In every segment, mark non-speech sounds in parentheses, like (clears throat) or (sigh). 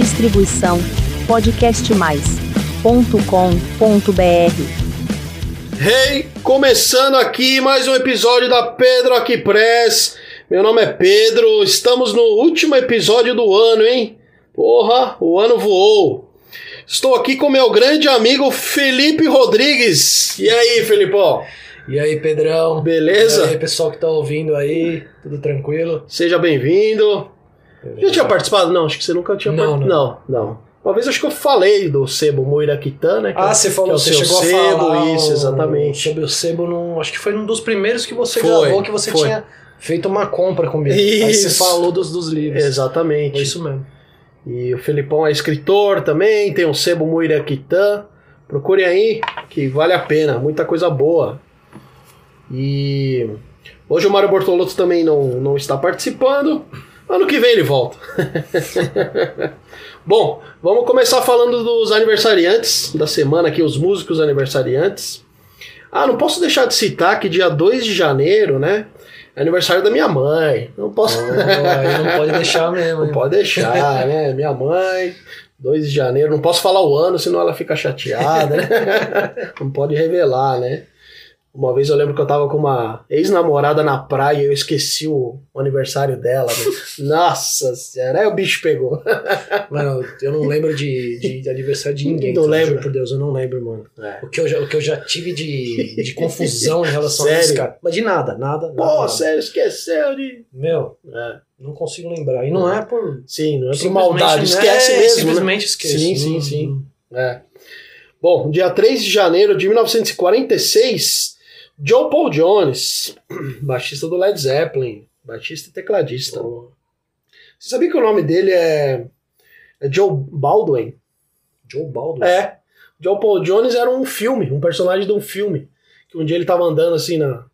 Distribuição podcastmais.com.br. Hey, começando aqui mais um episódio da Pedro Aqui Press. Meu nome é Pedro, estamos no último episódio do ano, hein? Porra, o ano voou. Estou aqui com meu grande amigo Felipe Rodrigues. E aí, Felipão? E aí, Pedrão? Beleza? E aí, pessoal que tá ouvindo aí, tudo tranquilo? Seja bem-vindo. Já tinha participado? Não, acho que você nunca tinha Não, participado. Não, não. Uma vez acho que eu falei do sebo Muiraquitã, né? que é Ah, o- você falou, é o você chegou sebo, a falar isso, exatamente. sobre o sebo, num, acho que foi um dos primeiros que você Foi, gravou, que você foi. tinha feito uma compra comigo. Aí você falou dos, dos livros. Exatamente. Foi isso mesmo. E o Felipão é escritor também, tem o Sebo Muiraquitã. Procurem aí, que vale a pena, muita coisa boa. E hoje o Mário Bortolotto também não, não está participando. Ano que vem ele volta. (laughs) Bom, vamos começar falando dos aniversariantes da semana aqui, os músicos aniversariantes. Ah, não posso deixar de citar que dia 2 de janeiro, né? É aniversário da minha mãe. Não posso. Aí não pode deixar mesmo. Não pode deixar, né? Minha mãe, 2 de janeiro, não posso falar o ano, senão ela fica chateada, né? (laughs) Não pode revelar, né? Uma vez eu lembro que eu tava com uma ex-namorada na praia e eu esqueci o, aniversário dela. né? (laughs) Nossa senhora, aí o bicho pegou. (laughs) Mano, eu não lembro de, de, de aniversário de ninguém. Não lembra? juro por Deus, eu não lembro, mano. É. O que eu já, o que eu já tive de, de confusão em relação (laughs) Sério? a esse cara. Mas de nada, nada. nada, Pô, nada. sério, esqueceu de. Meu, É. não consigo lembrar. E não é por. Sim, não é por maldade, né? esquece É, mesmo. Né? Simplesmente esquece. Sim, sim, Hum, sim. hum. É. Bom, dia 3 de janeiro de 1946, Joe Paul Jones, (clears throat) baixista do Led Zeppelin, baixista e tecladista. Você sabia que o nome dele é, é Joe Baldwin? Joe Baldwin. É. Joe Paul Jones era um filme, um personagem de um filme. Que um dia ele tava andando assim na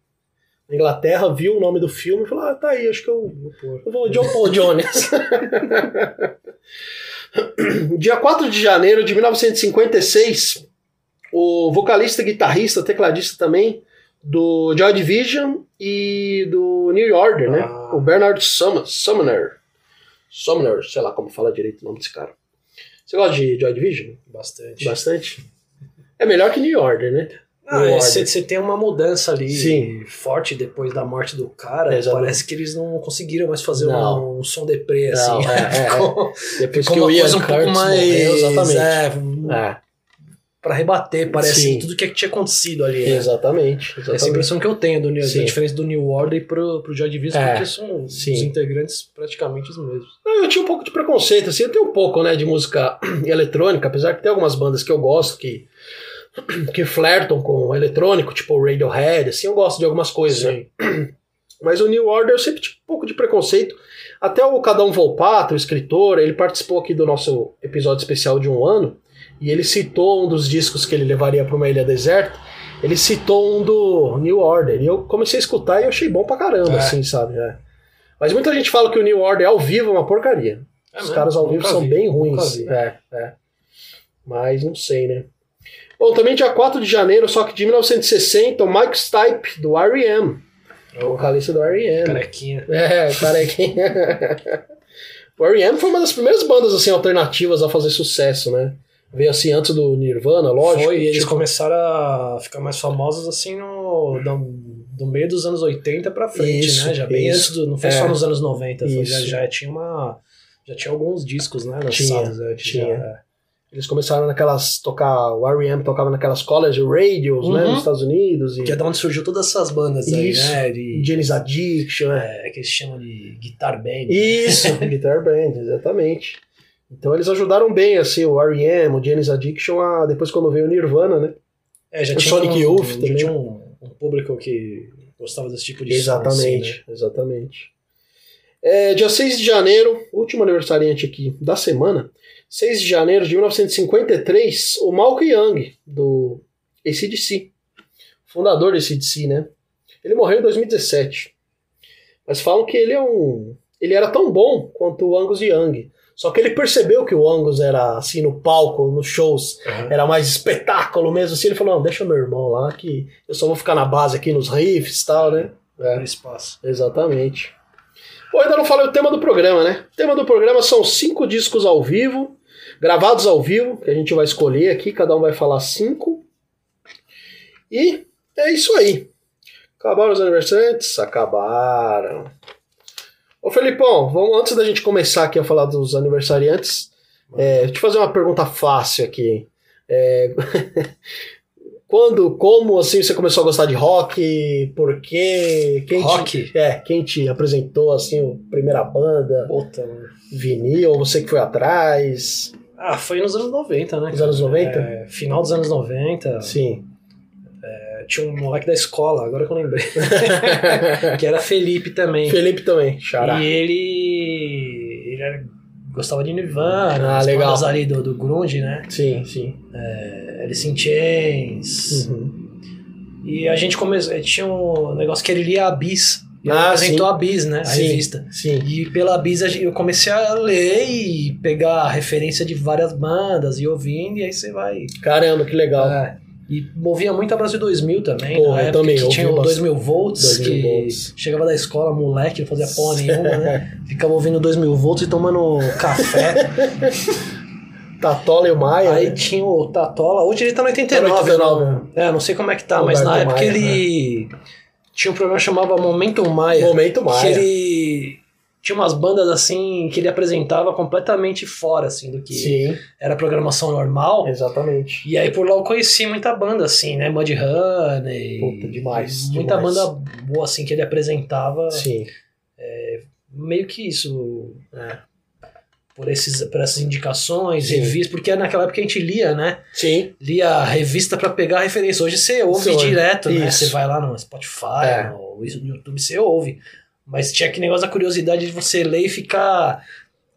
na Inglaterra, viu o nome do filme e falou: Ah, tá aí, acho que eu eu vou John Paul Jones. (laughs) Dia 4 de janeiro de 1956, o vocalista, guitarrista, tecladista também do Joy Division e do New Order, né? Ah. O Bernard Sum Sumner. Sumner, sei lá como fala direito o nome desse cara. Você gosta de Joy Division? Bastante. Bastante. É melhor que New Order, né? Ah, New é, você tem uma mudança ali Sim. forte depois da morte do cara. É, exatamente. Parece que eles não conseguiram mais fazer um, um som deprê, assim. É, é, é. (laughs) Depois que o Ian um pouco Curtis mais. morreu, exatamente. É, um- É, pra rebater, parece Sim. tudo que tinha acontecido ali. né? exatamente. Essa exatamente. impressão que eu tenho do New, Sim. da diferença do New Order pro, pro Joy Division, É, porque são sim. os integrantes praticamente os mesmos. Eu tinha um pouco de preconceito, assim, eu tenho um pouco, né, de música (clears throat) eletrônica, apesar que tem algumas bandas que eu gosto que, (clears throat) que flertam com o eletrônico, tipo o Radiohead, assim, eu gosto de algumas coisas, né? (clears throat) Mas o New Order eu sempre tive um pouco de preconceito. Até o Cadão Volpato, o escritor, ele participou aqui do nosso episódio especial de um ano, e ele citou um dos discos que ele levaria para uma ilha deserta, ele citou um do New Order, e eu comecei a escutar e eu achei bom pra caramba, É. assim, sabe? né? Mas muita gente fala que o New Order ao vivo é uma porcaria. É Os mesmo? caras ao vivo são vi, bem ruins. É, é. Mas não sei, né? Bom, também dia 4 de janeiro, só que de 1960, o Mike Stipe, do R.E.M., o vocalista do R.E.M. Carequinha. É, carequinha. (laughs) o R.E.M. foi uma das primeiras bandas assim alternativas a fazer sucesso, né? Veio assim antes do Nirvana, lógico. Foi, e eles tipo, começaram a ficar mais famosos assim no, do, meio dos anos 80 pra frente, Isso, né? Já bem isso. antes do. Não foi É. só nos anos 90, foi, já, já tinha uma. Já tinha alguns discos, né? Tinha, Lançados antes. tinha. já. Eles começaram naquelas. tocar. O R.E.M. tocava naquelas college radios, né? Uhum. Nos Estados Unidos. E Que é da onde surgiu todas essas bandas aí, Isso. né? De, Janis Addiction, é. é, que eles chamam de guitar band. Isso, (laughs) Guitar Band, exatamente. Então eles ajudaram bem, assim, o R.E.M., o Janis Addiction, a, depois quando veio o Nirvana, né? É, já O tinha Sonic um, Youth já também. tinha um, um público que gostava desse tipo de som, Exatamente, assim, né? exatamente. É, dia 6 de janeiro, último aniversariante aqui da semana, 6 de janeiro de 1953, o Malcolm Young, do ACDC, fundador do ACDC, né? Ele morreu em 2017. Mas falam que ele é um... Ele era tão bom quanto o Angus Young. Só que ele percebeu que o Angus era assim no palco, nos shows, Aham. era mais espetáculo mesmo. Assim, ele falou: não, deixa meu irmão lá, que eu só vou ficar na base aqui nos riffs e tal, né? É. No espaço. Exatamente. Pô, ainda não falei o tema do programa, né? O tema do programa são cinco discos ao vivo, gravados ao vivo, que a gente vai escolher aqui, cada um vai falar cinco. E é isso aí. Acabaram os aniversariantes? Acabaram. Ô Felipão, vamos, antes da gente começar aqui a falar dos aniversariantes, é, deixa eu fazer uma pergunta fácil aqui. É, (laughs) quando, como assim você começou a gostar de rock? Por quê? Quem Rock? Te, é, quem te apresentou assim, a primeira banda, Puta, mano. vinil, você que foi atrás? Ah, foi nos anos 90, né? Nos anos 90? É, final dos anos 90. Sim. Tinha um moleque da escola, agora que eu lembrei. (laughs) que era Felipe também. Felipe também, xará. E ele. Ele era- gostava de Nirvana, Ah, legal. ali do, do Grunge, né? Sim, sim. É, Alice in Chains. Uhum. E a gente começou. Tinha um negócio que ele lia a Bis. E Ah, apresentou sim. a Bis, né? A Sim. revista. Sim. E pela Bis eu comecei a ler e pegar referência de várias bandas e ouvindo, e aí você vai. Caramba, que legal. É. E movia muito a Brasil 2000 também, na eu época também, que tinha o bastante. 2000 volts, 2000 que volts. chegava da escola, moleque, não fazia porra (laughs) nenhuma, né? Ficava ouvindo 2000 volts e tomando café. (laughs) Tatola e o Maia. Aí né? tinha o Tatola, hoje ele tá no 89. Tá no 89, né? É, não sei como é que tá, mas na Roberto época Maia, né? ele tinha um programa que chamava Momento Maia. Momento Maia. Que ele tinha umas bandas assim que ele apresentava completamente fora assim do que Sim, era programação normal. exatamente. E aí por lá eu conheci muita banda assim, né? Mudhoney. Puta, demais, Muita demais. banda boa assim que ele apresentava. Sim. Meio que isso É. por esses por essas indicações, Sim. revistas, porque naquela época a gente lia, né? Sim. lia a revista pra pegar a referência. Hoje você ouve ouve. direto, né? Isso. Você vai lá no Spotify, É. no YouTube, você ouve. Mas tinha aquele negócio da curiosidade de você ler e ficar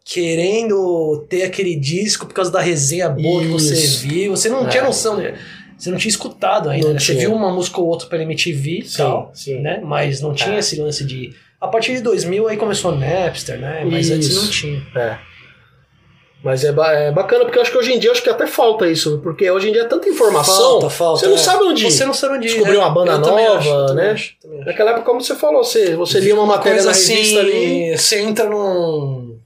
querendo ter aquele disco por causa da resenha boa que você Isso. viu. Você não É. tinha noção, né? Você não tinha escutado ainda, né? Você viu uma música ou outra pela MTV e tal, sim. né? Mas não tinha É. esse lance de... A partir de 2000 aí começou o Napster, né? Mas antes Isso. não tinha. É. Mas é, ba- é bacana, porque eu acho que hoje em dia acho que até falta isso, porque hoje em dia é tanta informação. Falta, falta. Você não é. sabe onde Você não sabe onde ir, descobrir né? uma banda Eu nova, acho, né? acho. Naquela época, como você falou, você, você lia uma matéria coisa na revista assim, ali. Você entra num.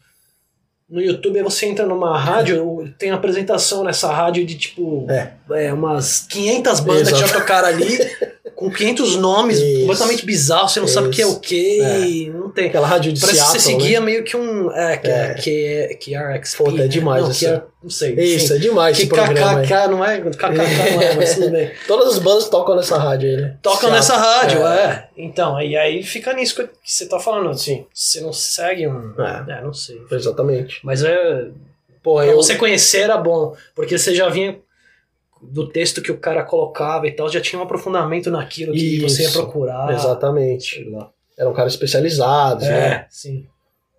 No YouTube, aí você entra numa rádio, tem apresentação nessa rádio de tipo. É. é, umas 500 bandas que Exato. já tocaram ali, (laughs) com 500 nomes Isso. completamente bizarros, você não sabe o que é o Isso. que, É. não tem. Aquela rádio de Parece que Seattle, você seguia né? meio que um. É, que É. é, que é, que é RXP. Puta, é né? demais Não, essa- que é, não sei. Isso, enfim. é demais Que. KKK não é? KKK não é, mas (laughs) tudo bem. Todas as bandas tocam nessa rádio aí, né? Tocam Seattle. nessa rádio, é. Então, e aí fica nisso que você tá falando. Sim. Você não segue um. É. É, não sei. Exatamente. Mas é. Pô, Pra eu. você conhecer era bom, porque você já vinha do texto que o cara colocava e tal, já tinha um aprofundamento naquilo que você ia Isso. procurar. Exatamente. Sei lá. Eram caras especializados, né? É, sim.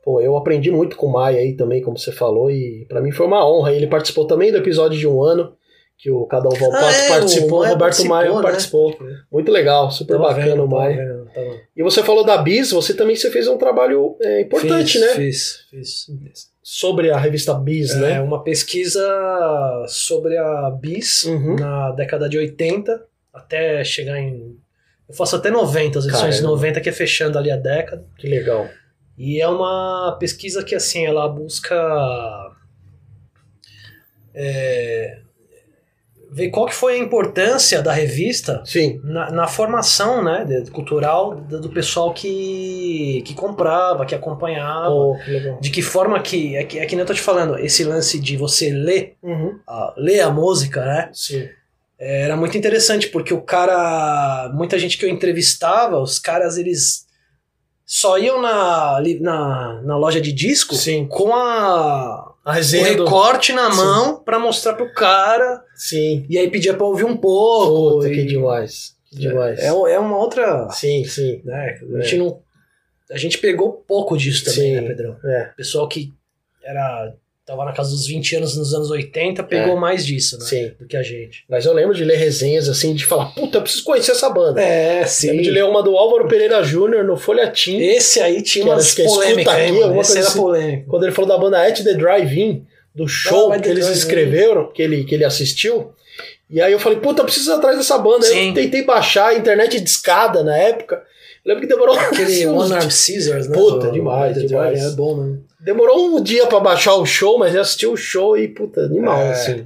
Pô, eu aprendi muito com o Maia aí também, como você falou, e pra mim foi uma honra. Ele participou também do episódio de um ano, que o Cada Um Volpato Ah, é, participou, o Maia Roberto participou, Maia né? participou. Muito legal, super Tava bacana vendo, o Maia. vendo, tava- E você falou da Bis, você também você fez um trabalho é, importante, Fiz, né? Fiz, fiz. Sobre a revista Bis, É né? uma pesquisa sobre a bis Uhum. na década de 80 até chegar em. Eu faço até 90, as edições de Caramba. 90, que é fechando ali a década. Que legal. E é uma pesquisa que, assim, ela busca é, ver qual que foi a importância da revista Sim, na, na formação né, de- cultural do, do pessoal que, que comprava, que acompanhava. Que. De que forma que, é que, é que nem eu tô te falando, esse lance de você ler, Uhum. a, ler a música, né? Sim. Era muito interessante, porque o cara. Muita gente que eu entrevistava, os caras, eles só iam na, na, na loja de disco Sim. com a, A o resenha do... recorte na mão pra mostrar pro cara, Sim. e aí pedia pra ouvir um pouco. Puta, e- que demais. Que demais. É, é uma outra. Sim, sim. Né, a, É. gente não, a gente pegou pouco disso também, Sim. né, Pedrão? É, Pessoal que era. Tava na casa dos 20 anos nos anos 80, pegou É. mais disso, né? sim. Do que a gente. Mas eu lembro de ler resenhas assim, de falar, puta, eu preciso conhecer essa banda. É, Lembro de ler uma do Álvaro Pereira Júnior no Folhetim, Esse aí tinha umas é escuta polêmicas, aqui, hein, alguma coisa assim. polêmico. quando ele falou da banda At The Drive-In. do show Ah, Red que eles escreveram, que ele, que ele assistiu. E aí eu falei, puta, eu preciso ir atrás dessa banda. Sim. eu tentei baixar a internet de escada na época. Lembro que demorou Aquele One Arm Scissors, né? Puta, demais, demais. É bom, mano. Demorou um dia pra baixar o show, mas eu assisti o show e, puta, animal, É. assim.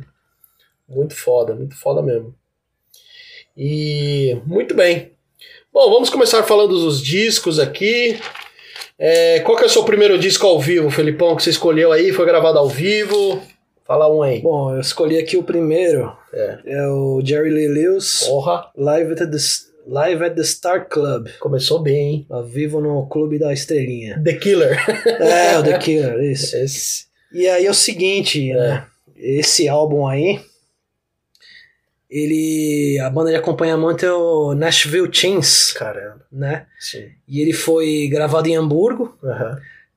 Muito foda, muito foda mesmo. E muito bem. Bom, vamos começar falando dos discos aqui. É, qual que é o seu primeiro disco ao vivo, Felipão, que você escolheu aí? Foi gravado ao vivo? Fala um aí. Bom, eu escolhi aqui o primeiro. É. É o Jerry Lee Lewis, Porra, Live at the, Live at the Star Club. começou bem, hein? Ao vivo no Clube da Estrelinha. The Killer. (laughs) É, o The Killer, isso. Esse. E aí é o seguinte, né? Esse álbum aí, ele. A banda de acompanhamento é o Nashville Chains, Caramba, né? sim. E ele foi gravado em Hamburgo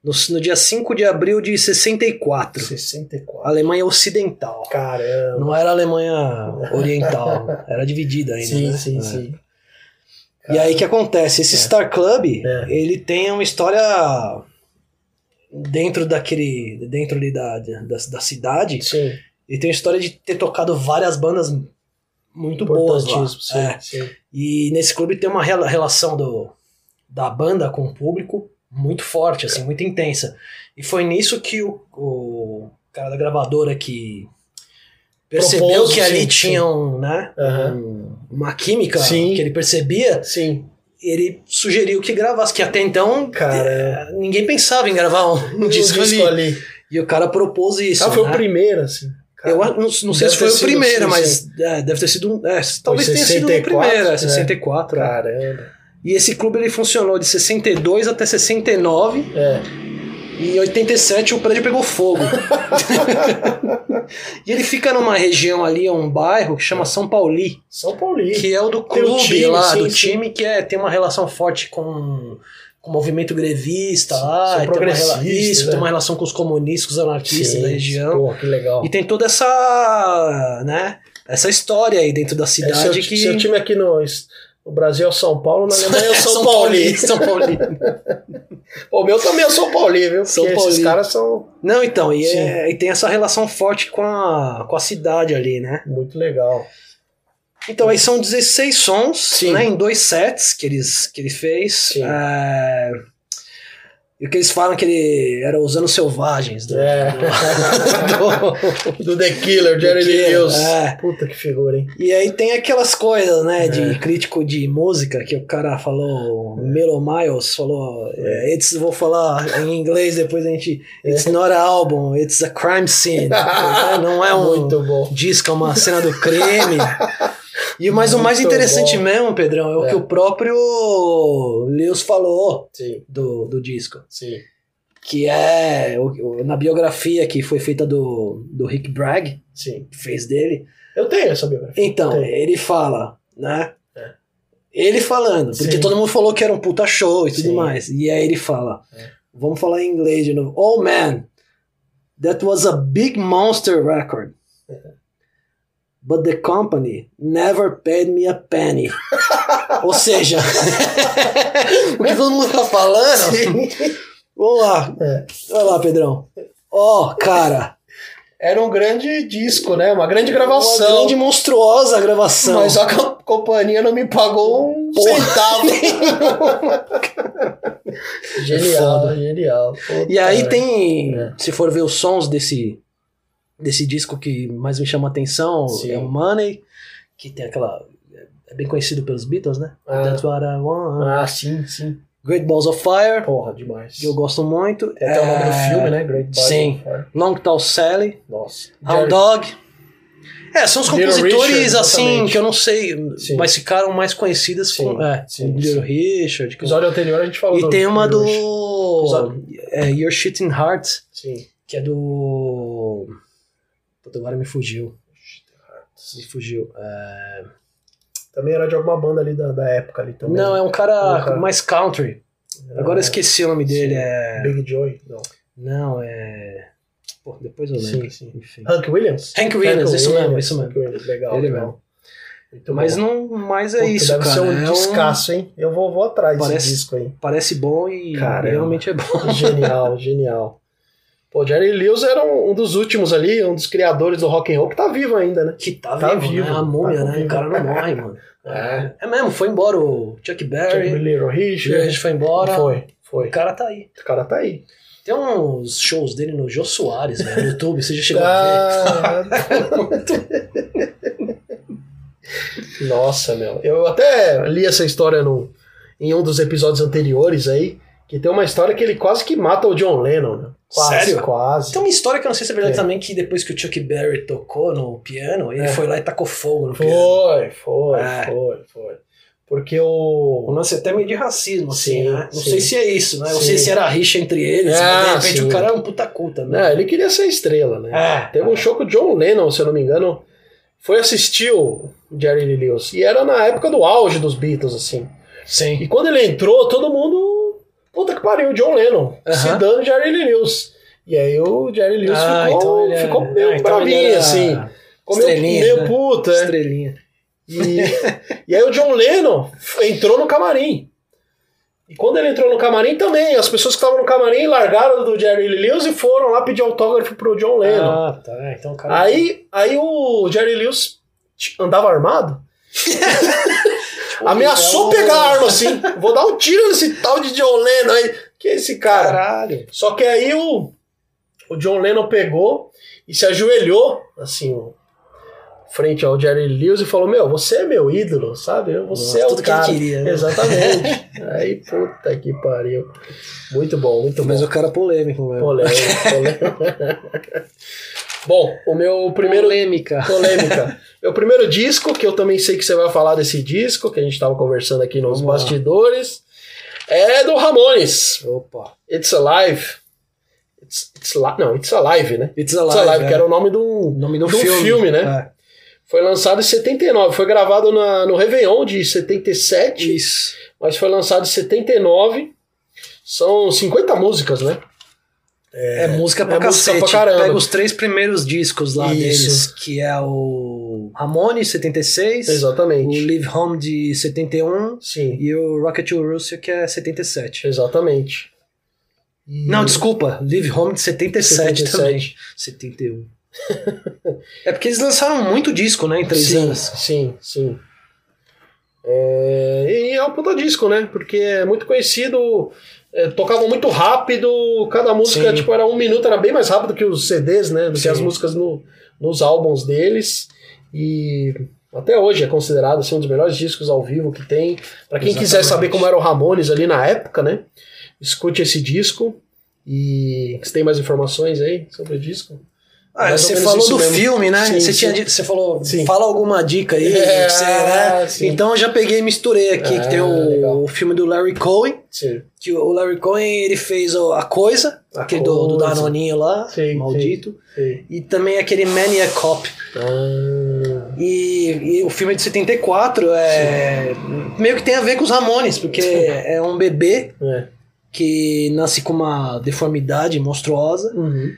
no, no dia 5 de abril de 64. 64. Alemanha Ocidental. Caramba. Não era Alemanha Oriental, (laughs) era dividida ainda. Sim, né? sim, É. sim. E aí o que acontece? Esse Star Club, É. ele tem uma história dentro daquele. dentro ali da, da, da cidade. Sim. Ele tem uma história de ter tocado várias bandas muito boas lá. Sim, É. sim. E nesse clube tem uma rela- relação do, da banda com o público muito forte, assim, muito intensa. E foi nisso que o, o cara da gravadora que percebeu Propôs, que ali sim, tinha um, né, Aham. um- uma química Sim. que ele percebia, Sim. ele sugeriu que gravasse, que até então Cara. eh, ninguém pensava em gravar um, (laughs) um disco, ali. E o cara propôs isso. Ah, foi né? o primeiro, assim. Cara, Eu não, não sei se foi o primeiro, mas é, deve ter sido um. É, talvez tenha sido o 64, primeiro, é é. 64. é. Caramba. E esse clube ele funcionou de 62 até 69 É. e em 87 o prédio pegou fogo. (laughs) e ele fica numa região ali, um bairro que chama São Pauli, São Paulino. que é o do o clube time, lá, sim, do sim. time que é, tem uma relação forte com com o movimento grevista lá, tem uma, rela- isso, né? tem uma relação com os comunistas, com os anarquistas da região. Que legal. E tem toda essa, né, essa história aí dentro da É, seu, cidade que seu time aqui no, no Brasil é o São Paulo, na Alemanha é o (laughs) São, São Paulo. Paulino, São Paulino. (laughs) O meu também é São Paulino, viu? São Porque esses Paulino. caras são Não, então, e, é- e tem essa relação forte com a, com a cidade ali, né? muito legal. Então aí são 16 sons, Sim. né, em dois sets que, eles, que ele fez. Sim. É, E que eles falam que ele era os anos selvagens do, É. do- (laughs) Do The Killer, Jerry Lee Lewis. é. Puta que figura, hein? E aí tem aquelas coisas, né, de É. crítico de música, que o cara falou, Melo Miles falou, é, it's, vou falar em inglês depois a gente, it's not a album, it's a crime scene. (laughs) Não é um Muito bom. disco, é uma cena do crime. (laughs) E mas o mais interessante bom. mesmo, Pedrão, é o É. que o próprio Lewis falou Sim, do, do disco. sim. Que é na biografia que foi feita do, do Rick Bragg, Sim. que fez dele. Eu tenho essa biografia. Então, ele fala, né? É. Ele falando, porque Sim. todo mundo falou que era um puta show e tudo Sim. mais. E aí ele fala, É. vamos falar em inglês de novo. Oh man, that was a big monster record. But the company never paid me a penny. (laughs) Ou seja, (laughs) o que todo mundo tá falando. Sim. Vamos lá. É. Vai lá, Pedrão. Ó, cara. Era um grande disco, né? Uma grande gravação. Uma grande monstruosa gravação. Mas a co- companhia não me pagou um Porra. centavo. (laughs) genial, Foda. genial. E aí velho. tem, É. se for ver os sons desse desse disco que mais me chama a atenção, Sim. é o Money, que tem aquela é bem conhecido pelos Beatles, né? Ah. That's what I want. Ah, sim, sim. Great Balls of Fire, Porra, demais. que eu gosto muito. Tem até o nome do É, filme, né? Great Balls sim. of Fire. Long Tall Sally, Nossa. Hound Dog. É, são os compositores Richard, assim exatamente. que eu não sei, Sim. mas ficaram mais conhecidas Sim, com é, sim, Little. Richard. com- episódio anterior a gente falou E tem uma do Episódio. é, Your Shitting Heart, Sim. que é do. Puta, agora me fugiu. Me fugiu. É, Também era de alguma banda ali da, da época ali também. Não, é um cara, Um cara- mais country. Agora eu esqueci o nome dele. sim. É... Big Joy? Não. Não, é. Pô, depois eu lembro. Sim, sim. Enfim. Hank Williams? Hank Williams, isso mesmo, isso mesmo. Hank Williams, legal, Ele legal. mesmo. Muito Mas bom. não, mas é Puta, isso, deve cara. ser um é descasso, hein? Eu vou, vou atrás Parece- desse disco aí. Parece bom e Caramba. realmente é bom. Genial, genial. (laughs) Pô, Jerry Lewis era um, um dos últimos ali, um dos criadores do rock and roll que tá vivo ainda, né? Que tá, Tá vivo, vivo, né? A múmia, tá né? vivo. O cara não morre, mano. (laughs) É. É mesmo, foi embora o Chuck Berry, Jerry Little o Richard. Foi embora. Foi, foi. O cara tá aí. O cara tá aí. Tem uns shows dele no Jô Soares, velho, no YouTube, você já chegou a ver? Ah, (laughs) Nossa, meu. Eu até li essa história no, em um dos episódios anteriores aí, que tem uma história que ele quase que mata o John Lennon, né? Quase, Sério? quase. Tem uma história que eu não sei se é verdade É. também, que depois que o Chuck Berry tocou no piano, ele É. foi lá e tacou fogo no piano. Foi, foi, É. foi, foi. Porque Um o. lance até meio de racismo, assim, Sim, né? Não sim. sei se é isso, né? Não Sim. sei se era rixa entre eles, Ah, de repente sim. o cara é um puta cu também. Não, ele queria ser estrela, né? É. Teve um show que o John Lennon, se eu não me engano, foi assistir o Jerry Lee Lewis. E era na época do auge dos Beatles, assim. Sim. E quando ele entrou, todo mundo. Puta que pariu, John Lennon. Aham. Se dando Jerry Lee Lewis. E aí o Jerry Lewis Ah, ficou, então é- ficou meio ah, então bravinho, assim. Ficou meio, meio né? puta, é. Estrelinha. E, (laughs) e aí o John Lennon entrou no camarim. E quando ele entrou no camarim também, as pessoas que estavam no camarim largaram do Jerry Lee Lewis e foram lá pedir autógrafo pro John Lennon. Ah, tá. Então o cara. Aí, aí o Jerry Lewis andava armado, (laughs) ameaçou um- pegar a arma assim. Vou dar um tiro nesse tal de John Lennon aí. Que é esse cara? Caralho. Só que aí o, o John Lennon pegou e se ajoelhou, assim, frente ao Jerry Lewis e falou: Meu, você é meu ídolo, sabe? Você Nossa, é o tudo que ele cara. queria, né? Exatamente. aí, puta que pariu. Muito bom, muito Mas bom. o cara é polêmico, velho. Polêmico, polêmico. (laughs) (laughs) bom, o meu primeiro. Polêmica. Polêmica. (laughs) Meu primeiro disco, que eu também sei que você vai falar desse disco, que a gente tava conversando aqui nos Vamos lá. bastidores, é do Ramones. Opa. It's Alive. It's, it's li- não, It's Alive, né? It's It's Alive. Alive, é. que era o nome do, nome do do filme. filme, né? É. Foi lançado em 79. Foi gravado na, no Réveillon de 77, Isso. mas foi lançado em 79. São 50 músicas, né? É, música pra é música cacete. pra caramba. Pega os três primeiros discos lá Isso. deles, que é o Ramones, 76, o Exatamente. Live Home de 71 Sim, e o Rocket to Russia, que é 77. exatamente. E- Não, desculpa, Live Home de 77, 77. também. 71. (laughs) é porque eles lançaram muito disco, né, em três sim, anos. Sim, sim. É, e é um puta disco, né? Porque é muito conhecido, é, tocavam muito rápido, cada música Sim. tipo, era um minuto, era bem mais rápido que os CDs, né? Do que Sim. as músicas no, nos álbuns deles. E até hoje é considerado assim, um dos melhores discos ao vivo que tem. Pra quem quiser Exatamente. saber como era o Ramones ali na época, né? Escute esse disco. E você tem mais informações aí sobre o disco? Ah, você falou do mesmo. filme, né? Sim, você, sim. tinha você falou, Sim. fala alguma dica aí. É, você, né? sim. Então eu já peguei e misturei aqui, Ah, que tem o, o filme do Larry Cohen, que o Larry Cohen ele fez a coisa, A aquele do, do Coisa. Danoninho lá, maldito, e também aquele Maniac Cop. Ah, E, e o filme é de 74 é meio que tem a ver com os Ramones, porque é um bebê é. que nasce com uma deformidade monstruosa Uhum.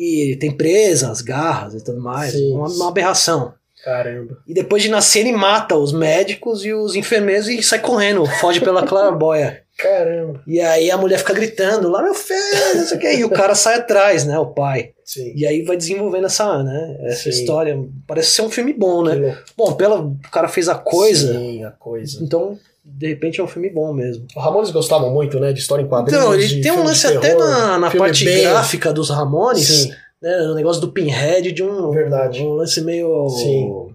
E tem presas, garras e tudo mais, Sim. uma, uma aberração. Caramba. E depois de nascer, ele mata os médicos e os enfermeiros e sai correndo, foge pela (laughs) claraboia. Caramba. E aí a mulher fica gritando lá, meu filho, não sei o que. E o cara sai atrás, né? O pai. Sim. E aí vai desenvolvendo essa, né, essa Sim. história. Parece ser um filme bom, né? Bom, pela, o cara fez a coisa, Sim, a coisa. então de repente é um filme bom mesmo. Os Ramones gostavam muito, né? De história em quadrinhos. Então, ele tem um lance até na, na parte bem- gráfica dos Ramones, Sim. né? O negócio do Pinhead de um, Verdade. um lance meio Sim.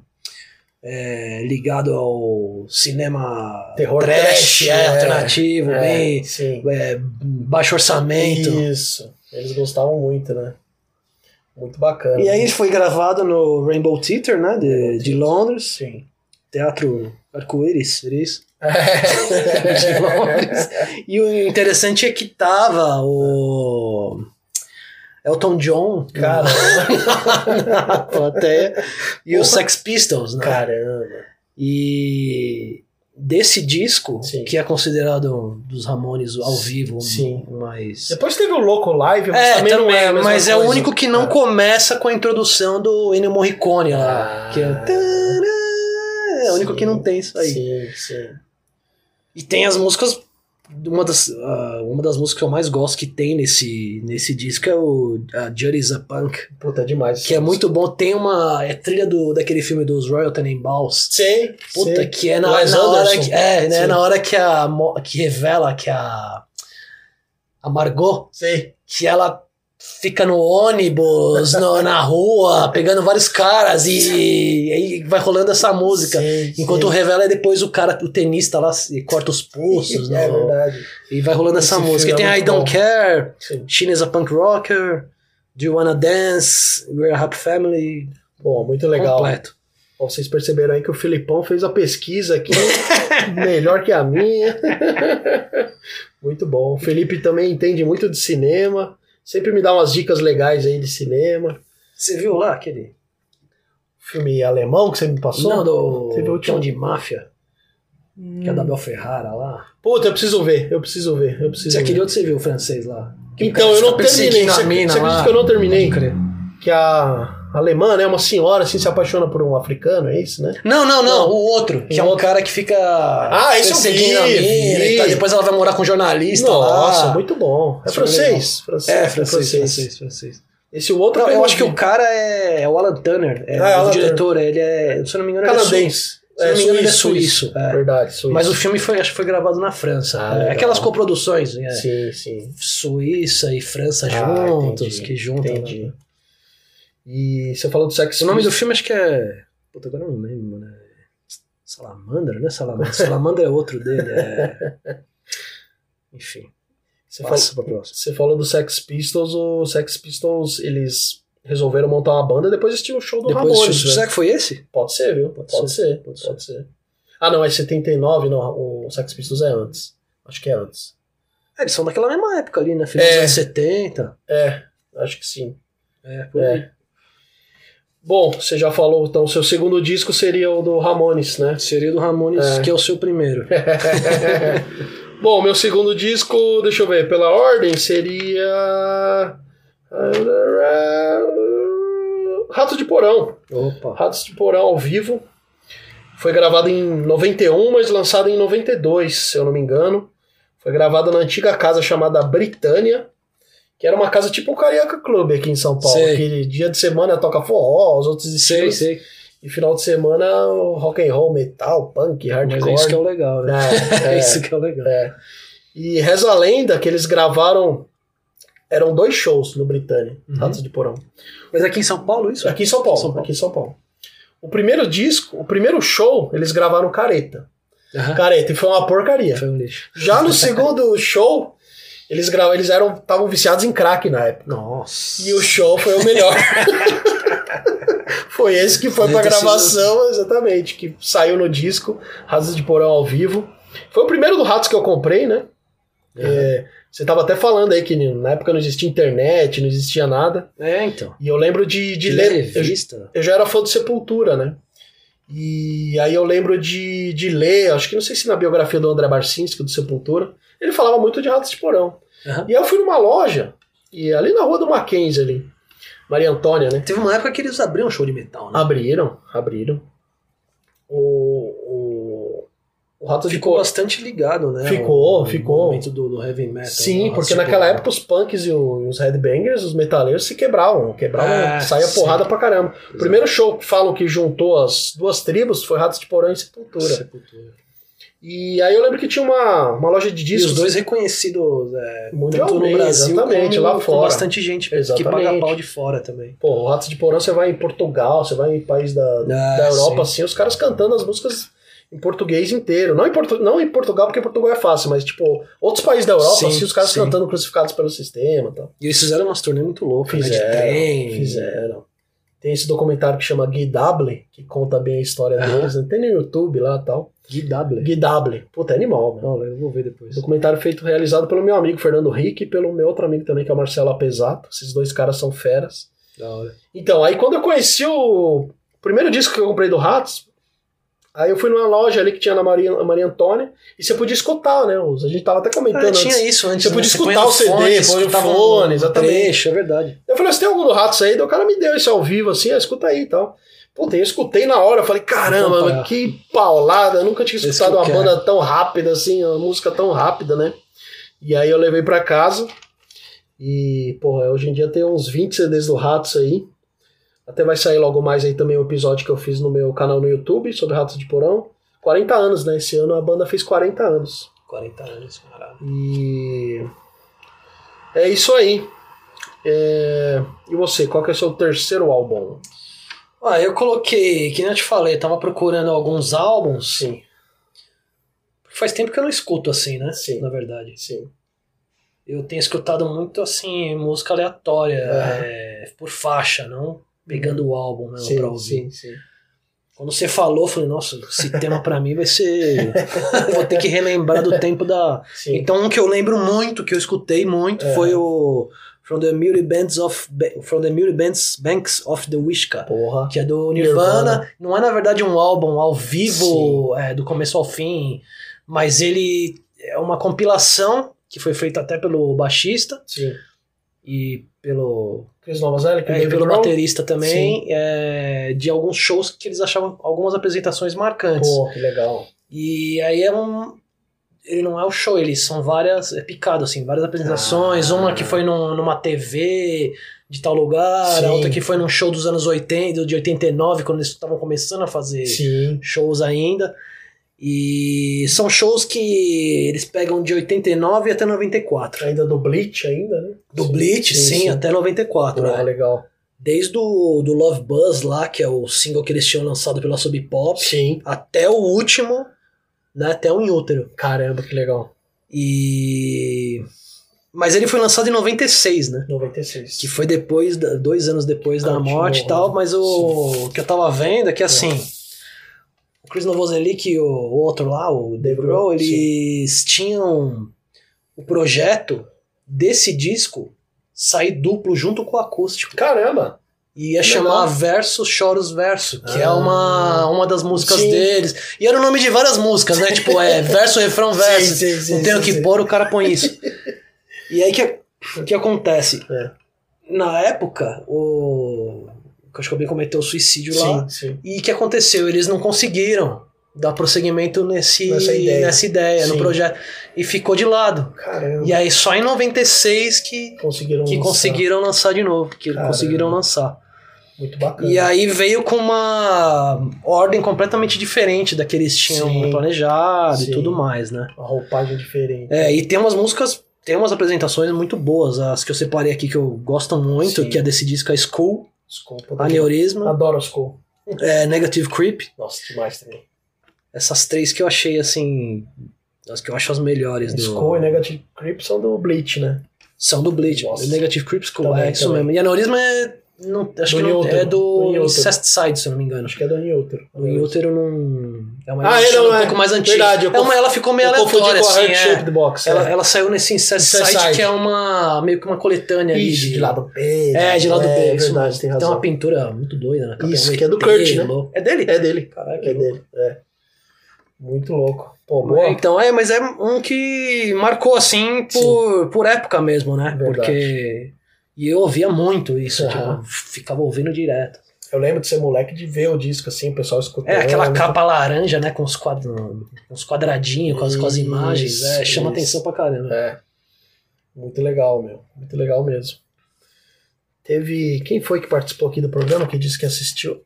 é, ligado ao cinema Terror trash, trash, é, é. alternativo, É, bem é, baixo orçamento. Isso. Eles gostavam muito, né? Muito bacana. E aí foi gravado no Rainbow Theatre, né, de, de Londres, Sim. teatro arco-íris, era isso? de (laughs) Londres. (laughs) E o interessante é que tava o Elton John Cara. na, (laughs) na plateia e os Porra. Sex Pistols, né? Caramba. E desse disco, Sim. que é considerado dos Ramones ao vivo, Sim. mais Depois teve o Loco Live, mas é, também, também, não é a mesma mas é o coisa. único que não É. começa com a introdução do Ennio Morricone lá. Ah. que é, é o único que não tem isso aí. Sim, sim. E tem as músicas uma das, uh, uma das músicas que eu mais gosto que tem nesse, nesse disco é o uh, Judy's a Punk. Puta, é demais. Que é muito bom. Tem uma. É trilha do, daquele filme dos Royal Tenenbaums. Sim. Puta, sim. que é na, na hora que. É, né? Sim. Na hora que a. que revela que a. A Margot, Sim. que ela fica no ônibus, no- na rua, pegando vários caras e, aí vai rolando essa música. Sim, Enquanto sim. revela é depois o cara, o tenista lá, e corta os pulsos. (laughs) É no- verdade. e vai rolando essa Esse música. E filme tem é I Don't bom. Care, a Punk Rocker, Do You Wanna Dance, We're a Happy Family, Bom, muito legal. completo. Ó, Vocês perceberam aí que o Filipão fez a pesquisa aqui (laughs) melhor que a minha. (laughs) muito bom. O Felipe também entende muito de cinema. Sempre me dá umas dicas legais aí de cinema. Você viu lá aquele? Filme alemão que você me passou? Não, do Você viu o Chão último? de Máfia, que é da Bel Ferrara lá. Puta, eu preciso ver. Eu preciso ver. Eu preciso Você, ver. aquele outro você viu o francês lá? Que Então, eu não terminei. Você, mina você acredita que eu não terminei? Crer. Que a alemã, né? Uma senhora assim se apaixona por um africano, é isso, né? Não, não, não, Não. o outro, que é um outro. cara que fica Ah, esse eu perseguindo a vi, mina vi. tal. Depois ela vai morar com um jornalista Nossa, lá. muito bom. É é francês? francês. É, francês, francês, francês. Esse outro Não, eu eu acho que vi. o cara é, é o Alan Turner, é, Ah, é o Alan diretor, ele é, se eu não me engano, é canadense. Se não me engano, ele é suíço, é. Verdade, suíço. Mas o filme foi, acho que foi gravado na França. Ah, É, aquelas coproduções, é, Sim, sim. Suíça e França Ah, juntos, entendi, que juntam. Entendi. né? E você falou do Sex O nome do filme acho que é. Puta, agora eu não lembro, né? Salamandra, não é Salamandra? (laughs) Salamandra é outro dele. É... Enfim, Você passa falou, pra próxima. você falou do Sex Pistols, o Sex Pistols, eles resolveram montar uma banda depois de assistir o show do Depois, Ramones, né? será que foi esse? Pode ser, viu? Pode Pode, ser, ser, pode pode, ser. Ah, não, é 79, não, o Sex Pistols é antes. Acho que é antes. É, eles são daquela mesma época ali, né? Final É. dos anos 70. É, acho que sim. É, por aí. Bom, você já falou, então, seu segundo disco seria o do Ramones, né? Seria do Ramones, É. que é o seu primeiro. (laughs) Bom, meu segundo disco, deixa eu ver, pela ordem, seria. Ratos de Porão. Opa. Ratos de Porão ao vivo. Foi gravado em 91, mas lançado em 92, se eu não me engano. Foi gravado na antiga casa chamada Britânia, que era uma casa tipo o Carioca Club aqui em São Paulo. Sei. Que dia de semana toca forró, os outros Sei, estilos. sei. E final de semana rock and roll, metal, punk, Mas hardcore. é isso que é o legal, né? É, (laughs) É, é. isso que é o legal. E reza a lenda que eles gravaram. Eram dois shows no Britânia, Uhum. Ratos de Porão. Mas aqui em São Paulo, isso? Aqui em São Paulo, São Paulo. Aqui em São Paulo. O primeiro disco, o primeiro show, eles gravaram careta. Aham. Careta, e foi uma porcaria. Foi um lixo. Já no segundo (laughs) show, eles eles eram estavam viciados em crack na época. Nossa. E o show foi o melhor. (laughs) foi esse que foi pra gravação, exatamente, que saiu no disco, Ratos de Porão ao vivo. Foi o primeiro do Ratos que eu comprei, né? É, você tava até falando aí que na época não existia internet, não existia nada. É, então. E eu lembro de, de ler. Eu, revista. eu já era fã do Sepultura, né? E aí eu lembro de, de ler, acho que não sei se na biografia do André Barcinski, do Sepultura, ele falava muito de Ratos de Porão. Aham. E eu fui numa loja, e ali na rua do Mackenzie ali, Maria Antônia, né? Teve uma época que eles abriam show de metal, né? Abriram, abriram. O, o, o Ratos de Ficou Porão. bastante ligado, né? Ficou, O- ficou. O movimento do, do heavy metal. Sim, né? porque Tipo, naquela época os punks e o- os headbangers, os metaleiros, se quebravam. Quebravam, É, saía sim. porrada pra caramba. O primeiro show que falam que juntou as duas tribos foi Ratos de Porão e Sepultura. Sepultura. E aí eu lembro que tinha uma, uma loja de E discos. os dois reconhecidos é, tanto no Brasil exatamente, como lá fora. bastante gente que Exatamente. paga pau de fora também. Pô, o Ratos de Porão você vai em Portugal, você vai em país da, Ah, da Europa, sim. assim, os caras cantando as músicas em português inteiro. Não em, Portu não em Portugal, porque Portugal é fácil, mas tipo, outros países da Europa, Sim, assim, os caras sim. cantando crucificados pelo sistema e tal. E eles fizeram umas turnê muito loucas, né? De Fizeram, trem. fizeram. Tem esse documentário que chama Guy Dable, que conta bem a história deles. né? Tem no YouTube lá e tal. Gui W. Guy Dable. Puta, é animal, meu. Não, eu vou ver depois. Documentário feito, realizado pelo meu amigo Fernando Rick e pelo meu outro amigo também, que é o Marcelo Apesato. Esses dois caras são feras. Da hora. Então, aí quando eu conheci o primeiro disco que eu comprei do Ratos, aí eu fui numa loja ali que tinha na Maria, Maria Antônia, e você podia escutar, né? os- A gente tava até comentando Ah, antes. tinha isso antes. Você podia põe escutar o CD, põe o fone, um exatamente. Trecho, é verdade. Eu falei, você tem algum do Ratos aí? Daí o cara me deu esse ao vivo, assim, ah, escuta aí e tal. Puta, eu escutei na hora, eu falei, caramba, que paulada, eu nunca tinha escutado uma banda tão rápida assim, uma música tão rápida, né? E aí eu levei pra casa e, porra, hoje em dia tem uns 20 CDs do Ratos aí. Até vai sair logo mais aí também o episódio que eu fiz no meu canal no YouTube sobre Ratos de Porão. 40 anos, né? Esse ano a banda fez 40 anos. 40 anos, caralho. E é isso aí. É, E você, qual que é o seu terceiro álbum? Ah, eu coloquei, que nem eu te falei, tava procurando alguns álbuns. Sim, Faz tempo que eu não escuto assim, né? Sim. Na verdade. sim. Eu tenho escutado muito assim, música aleatória, Aham. é, por faixa, não pegando o álbum mesmo Sim, pra ouvir. sim, sim. Quando você falou, eu falei, nossa, esse tema pra mim vai ser. (laughs) Vou ter que relembrar do tempo da. sim. Então, um que eu lembro muito, que eu escutei muito, É. foi o From the Beauty Bands of From the Beauty Bands Banks of the Wishka. Porra. Que é do Nirvana. Nirvana. Não é, na verdade, um álbum ao vivo, é, do começo ao fim, mas ele é uma compilação que foi feita até pelo baixista Sim. e pelo, Chris Novoselic, é, e David Grohl? baterista também, é, de alguns shows que eles achavam algumas apresentações marcantes. Pô, que legal. E aí é um. Ele não é o show, eles são várias. É picado, assim, várias apresentações. Ah. Uma que foi num- numa TV de tal lugar, Sim. a outra que foi num show dos anos 80, de 89, quando eles estavam começando a fazer Sim. shows ainda. E são shows que eles pegam de 89 até 94. Ainda do Bleach ainda, né? Do Sim, Bleach, sim, até 94. Pô, né? legal. Desde o do Love Buzz lá, que é o single que eles tinham lançado pela Sub Pop, Sim. até o último, né, até o In Utero. Caramba, que legal. E. Mas ele foi lançado em 96, né? 96. Que foi depois, da- dois anos depois da Ah, morte e tipo, tal, mas o, o que eu tava vendo é que assim. O Chris Novoselic e o, o outro lá, o Dave Grohl, eles tinham o projeto desse disco sair duplo junto com o acústico. Caramba! E ia Que chamar legal. Versus Choros Verso, que é Ah. uma, uma das músicas Sim. deles. E era o nome de várias músicas, né? (laughs) tipo, é verso, refrão, verso. Sim, sim, sim, não tem o sim, que sim. pôr, o cara põe isso. (laughs) e aí que, o que acontece? É. Na época, o Kurt Cobain cometeu suicídio lá. Sim, sim. E o que aconteceu? Eles não conseguiram dar prosseguimento nesse, Nessa ideia. nessa ideia, no Sim. projeto. E ficou de lado. Caramba. E aí só em 96 que, conseguiram que lançar. conseguiram lançar de novo. Que Caramba. conseguiram lançar. Muito bacana. E aí veio com uma ordem completamente diferente da que eles tinham Sim. planejado Sim. e tudo mais, né? Uma roupagem diferente. É, e tem umas músicas, tem umas apresentações muito boas. As que eu separei aqui que eu gosto muito, Sim. que é desse disco, a School, Desculpa. Aneurisma, Adoro cor. é, Negative Creep. Nossa, demais também. Essas três que eu achei, assim, as que eu acho as melhores do... Skull e Negative Creep são do Bleach, né? São do Bleach. Nossa. Negative Creep, School, Também, é isso também. mesmo. E Aneurisma é... Não, acho Do que não, Newton, é do do Newton. Incest Side, se eu não me engano. Acho que é do Newton. O Inútero não. É uma Ah, não um é. pouco mais antiga. Verdade, é uma, ela ficou meio aleatória, com a assim. É. Box. Ela, é. ela saiu nesse Incest Incest Site, Site. que é uma. meio que uma coletânea ali. Isso, de lado B. É, de lado B. É verdade, tem Tem razão. uma pintura muito doida na capa. Isso, que é do Kurt, né? É dele? É dele. Que É dele. É. Muito louco. Pô, É, boa. então, é, mas é um que marcou assim por, por época mesmo, né? Verdade. Porque. E eu ouvia muito isso, Aham. tipo, ficava ouvindo direto. Eu lembro de ser moleque de ver o disco assim, o pessoal escutando. É, aquela capa laranja, né? Com os, quadro, uns quadradinhos, com as, com as Isso, imagens. É, chama isso. atenção pra caramba. É. Muito legal, meu. Muito legal mesmo. Teve. Quem foi que participou aqui do programa que disse que assistiu?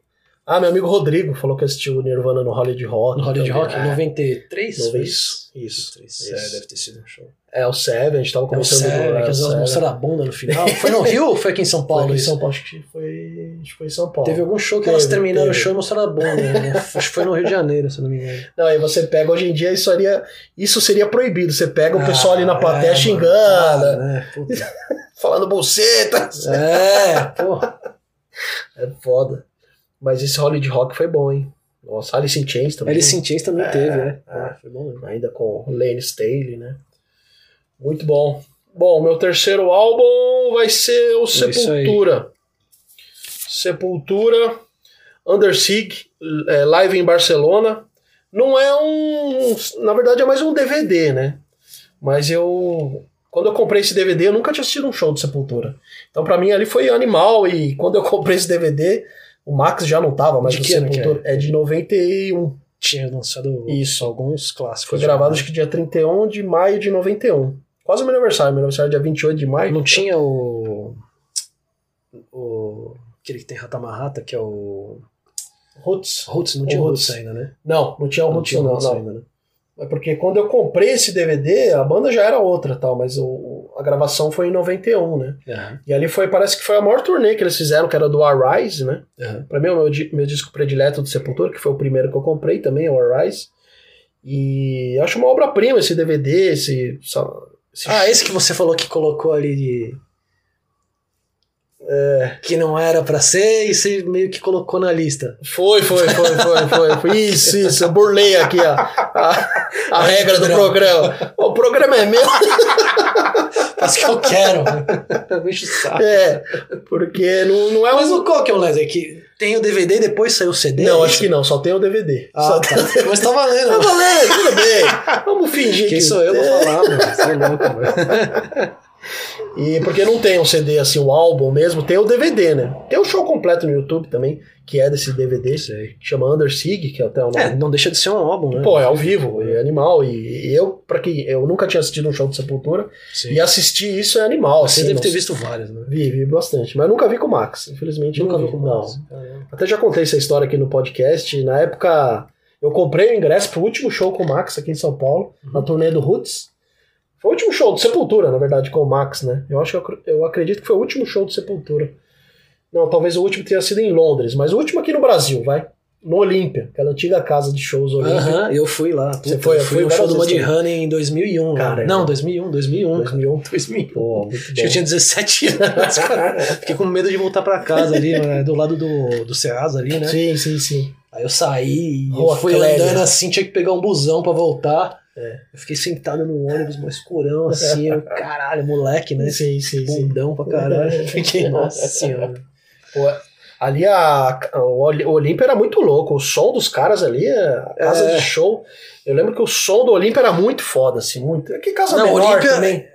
Ah, meu amigo Rodrigo falou que assistiu o Nirvana no Hollywood Rock. No Hollywood também. Rock, É. 93? Não, foi isso, isso, Isso. isso. É, deve ter sido um show. É o Seven, a gente tava É o é, que as Seven. mostraram a bunda no final. Foi no (laughs) Rio ou foi aqui em São Foi Paulo? aqui em? São Paulo, acho que foi, acho que foi em São Paulo. Teve algum show que Teve, elas terminaram teve. o show e mostraram a bunda. né? (laughs) Acho que foi no Rio de Janeiro, se eu não me engano. Não, aí você pega, hoje em dia, isso seria, isso seria proibido. Você pega o Ah, pessoal ali na plateia é, xingando, cara, né? (laughs) Falando buceta. É, pô. É foda. Mas esse Hollywood Rock foi bom, hein? Nossa, Alice in Chains também. Alice in Chains também É, teve, né? é. Foi bom mesmo. Ainda com Lane Staley, né? Muito bom. Bom, meu terceiro álbum vai ser o É. Sepultura. Sepultura, Under Siege, é, live em Barcelona. Não é um. Na verdade, é mais um DVD, né? Mas eu. Quando eu comprei esse DVD, eu nunca tinha assistido um show de Sepultura. Então, pra mim, ali foi animal. E quando eu (laughs) comprei esse DVD, O Max já não tava, mas De o Sepultura é de 91. Tinha lançado Isso. alguns clássicos. Foi gravado né? acho que dia 31 de maio de 91. Quase o meu aniversário. Meu aniversário é dia 28 de maio. Não tinha o. O. Aquele que tem Ratamarrata, que é o. Roots. Roots, não O tinha Roots. Roots ainda, né? Não, não tinha o Roots tinha não. Roots não. ainda, né? É porque quando eu comprei esse DVD, a banda já era outra, tal, mas o, a gravação foi em 91, né? Aham, E ali foi, parece que foi a maior turnê que eles fizeram, que era do Arise, né? aham. Pra mim o meu, meu disco predileto do Sepultura, que foi o primeiro que eu comprei também, é o Arise. E acho uma obra-prima esse DVD, esse. esse Ah, esse que você falou que colocou ali de. É. Que não era pra ser e você meio que colocou na lista. Foi, foi, foi, foi, foi, foi. Isso, isso. Eu burlei aqui a, a, a regra do programa. O programa é meu. (laughs) Faz o que eu quero. (laughs) Bicho saco. É, porque não, não é Mas um. o qual que é o lance? É que tem o DVD e depois saiu o CD? Não, é acho que não, só tem o DVD. Ah, só tá. tem... Mas tá valendo. Tá valendo, tudo bem. Vamos fingir Quem que. sou eu pra falar, mano? Você é louco, mano. (laughs) E porque não tem um CD assim, o álbum mesmo, tem o DVD, né? Tem o show completo no YouTube também, que é desse DVD, Sei. que chama Under Sig, que é até o nome. É, não deixa de ser um álbum, né? Pô, é ao vivo, é animal. E eu, pra quem eu nunca tinha assistido um show de Sepultura, Sim. e assistir isso é animal. Você assim, deve não- ter visto vários, né? Vi, vi bastante. Mas nunca vi com o Max. Infelizmente Nunca nunca vi vi com o Max. Não. Até já contei essa história aqui no podcast. Na época, eu comprei o ingresso pro último show com o Max aqui em São Paulo, Uhum. na turnê do Roots. Foi o último show do Sepultura, na verdade, com o Max, né? Eu acho que eu, eu acredito que foi o último show do Sepultura. Não, talvez o último tenha sido em Londres, mas o último aqui no Brasil, vai. No Olímpia, aquela antiga casa de shows Olímpia. Aham, eu fui lá. Você foi- eu fui no show várias do vezes Mudhoney em 2001. Caramba. Cara. Não, 2001, 2001. 2001. 2001. Pô, muito Acho que eu tinha 17 anos, cara. (laughs) Fiquei com medo de voltar pra casa ali, né, do lado do, do Ceasa ali, né? Sim, sim, sim. Aí eu saí e Rua eu fui Clélia. andando assim, tinha que pegar um busão pra voltar. É. Eu fiquei sentado no ônibus, mais escurão assim, eu, (laughs) caralho, moleque, né? Sim, sim, sim. Bundão pra caralho. (laughs) Fiquei, nossa senhora. Pô, ali a, o Oli- o Olímpia era muito louco. O som dos caras ali, a casa É. de show. Eu lembro que o som do Olímpia era muito foda, assim, muito. Que casa Não, menor Olímpia- também.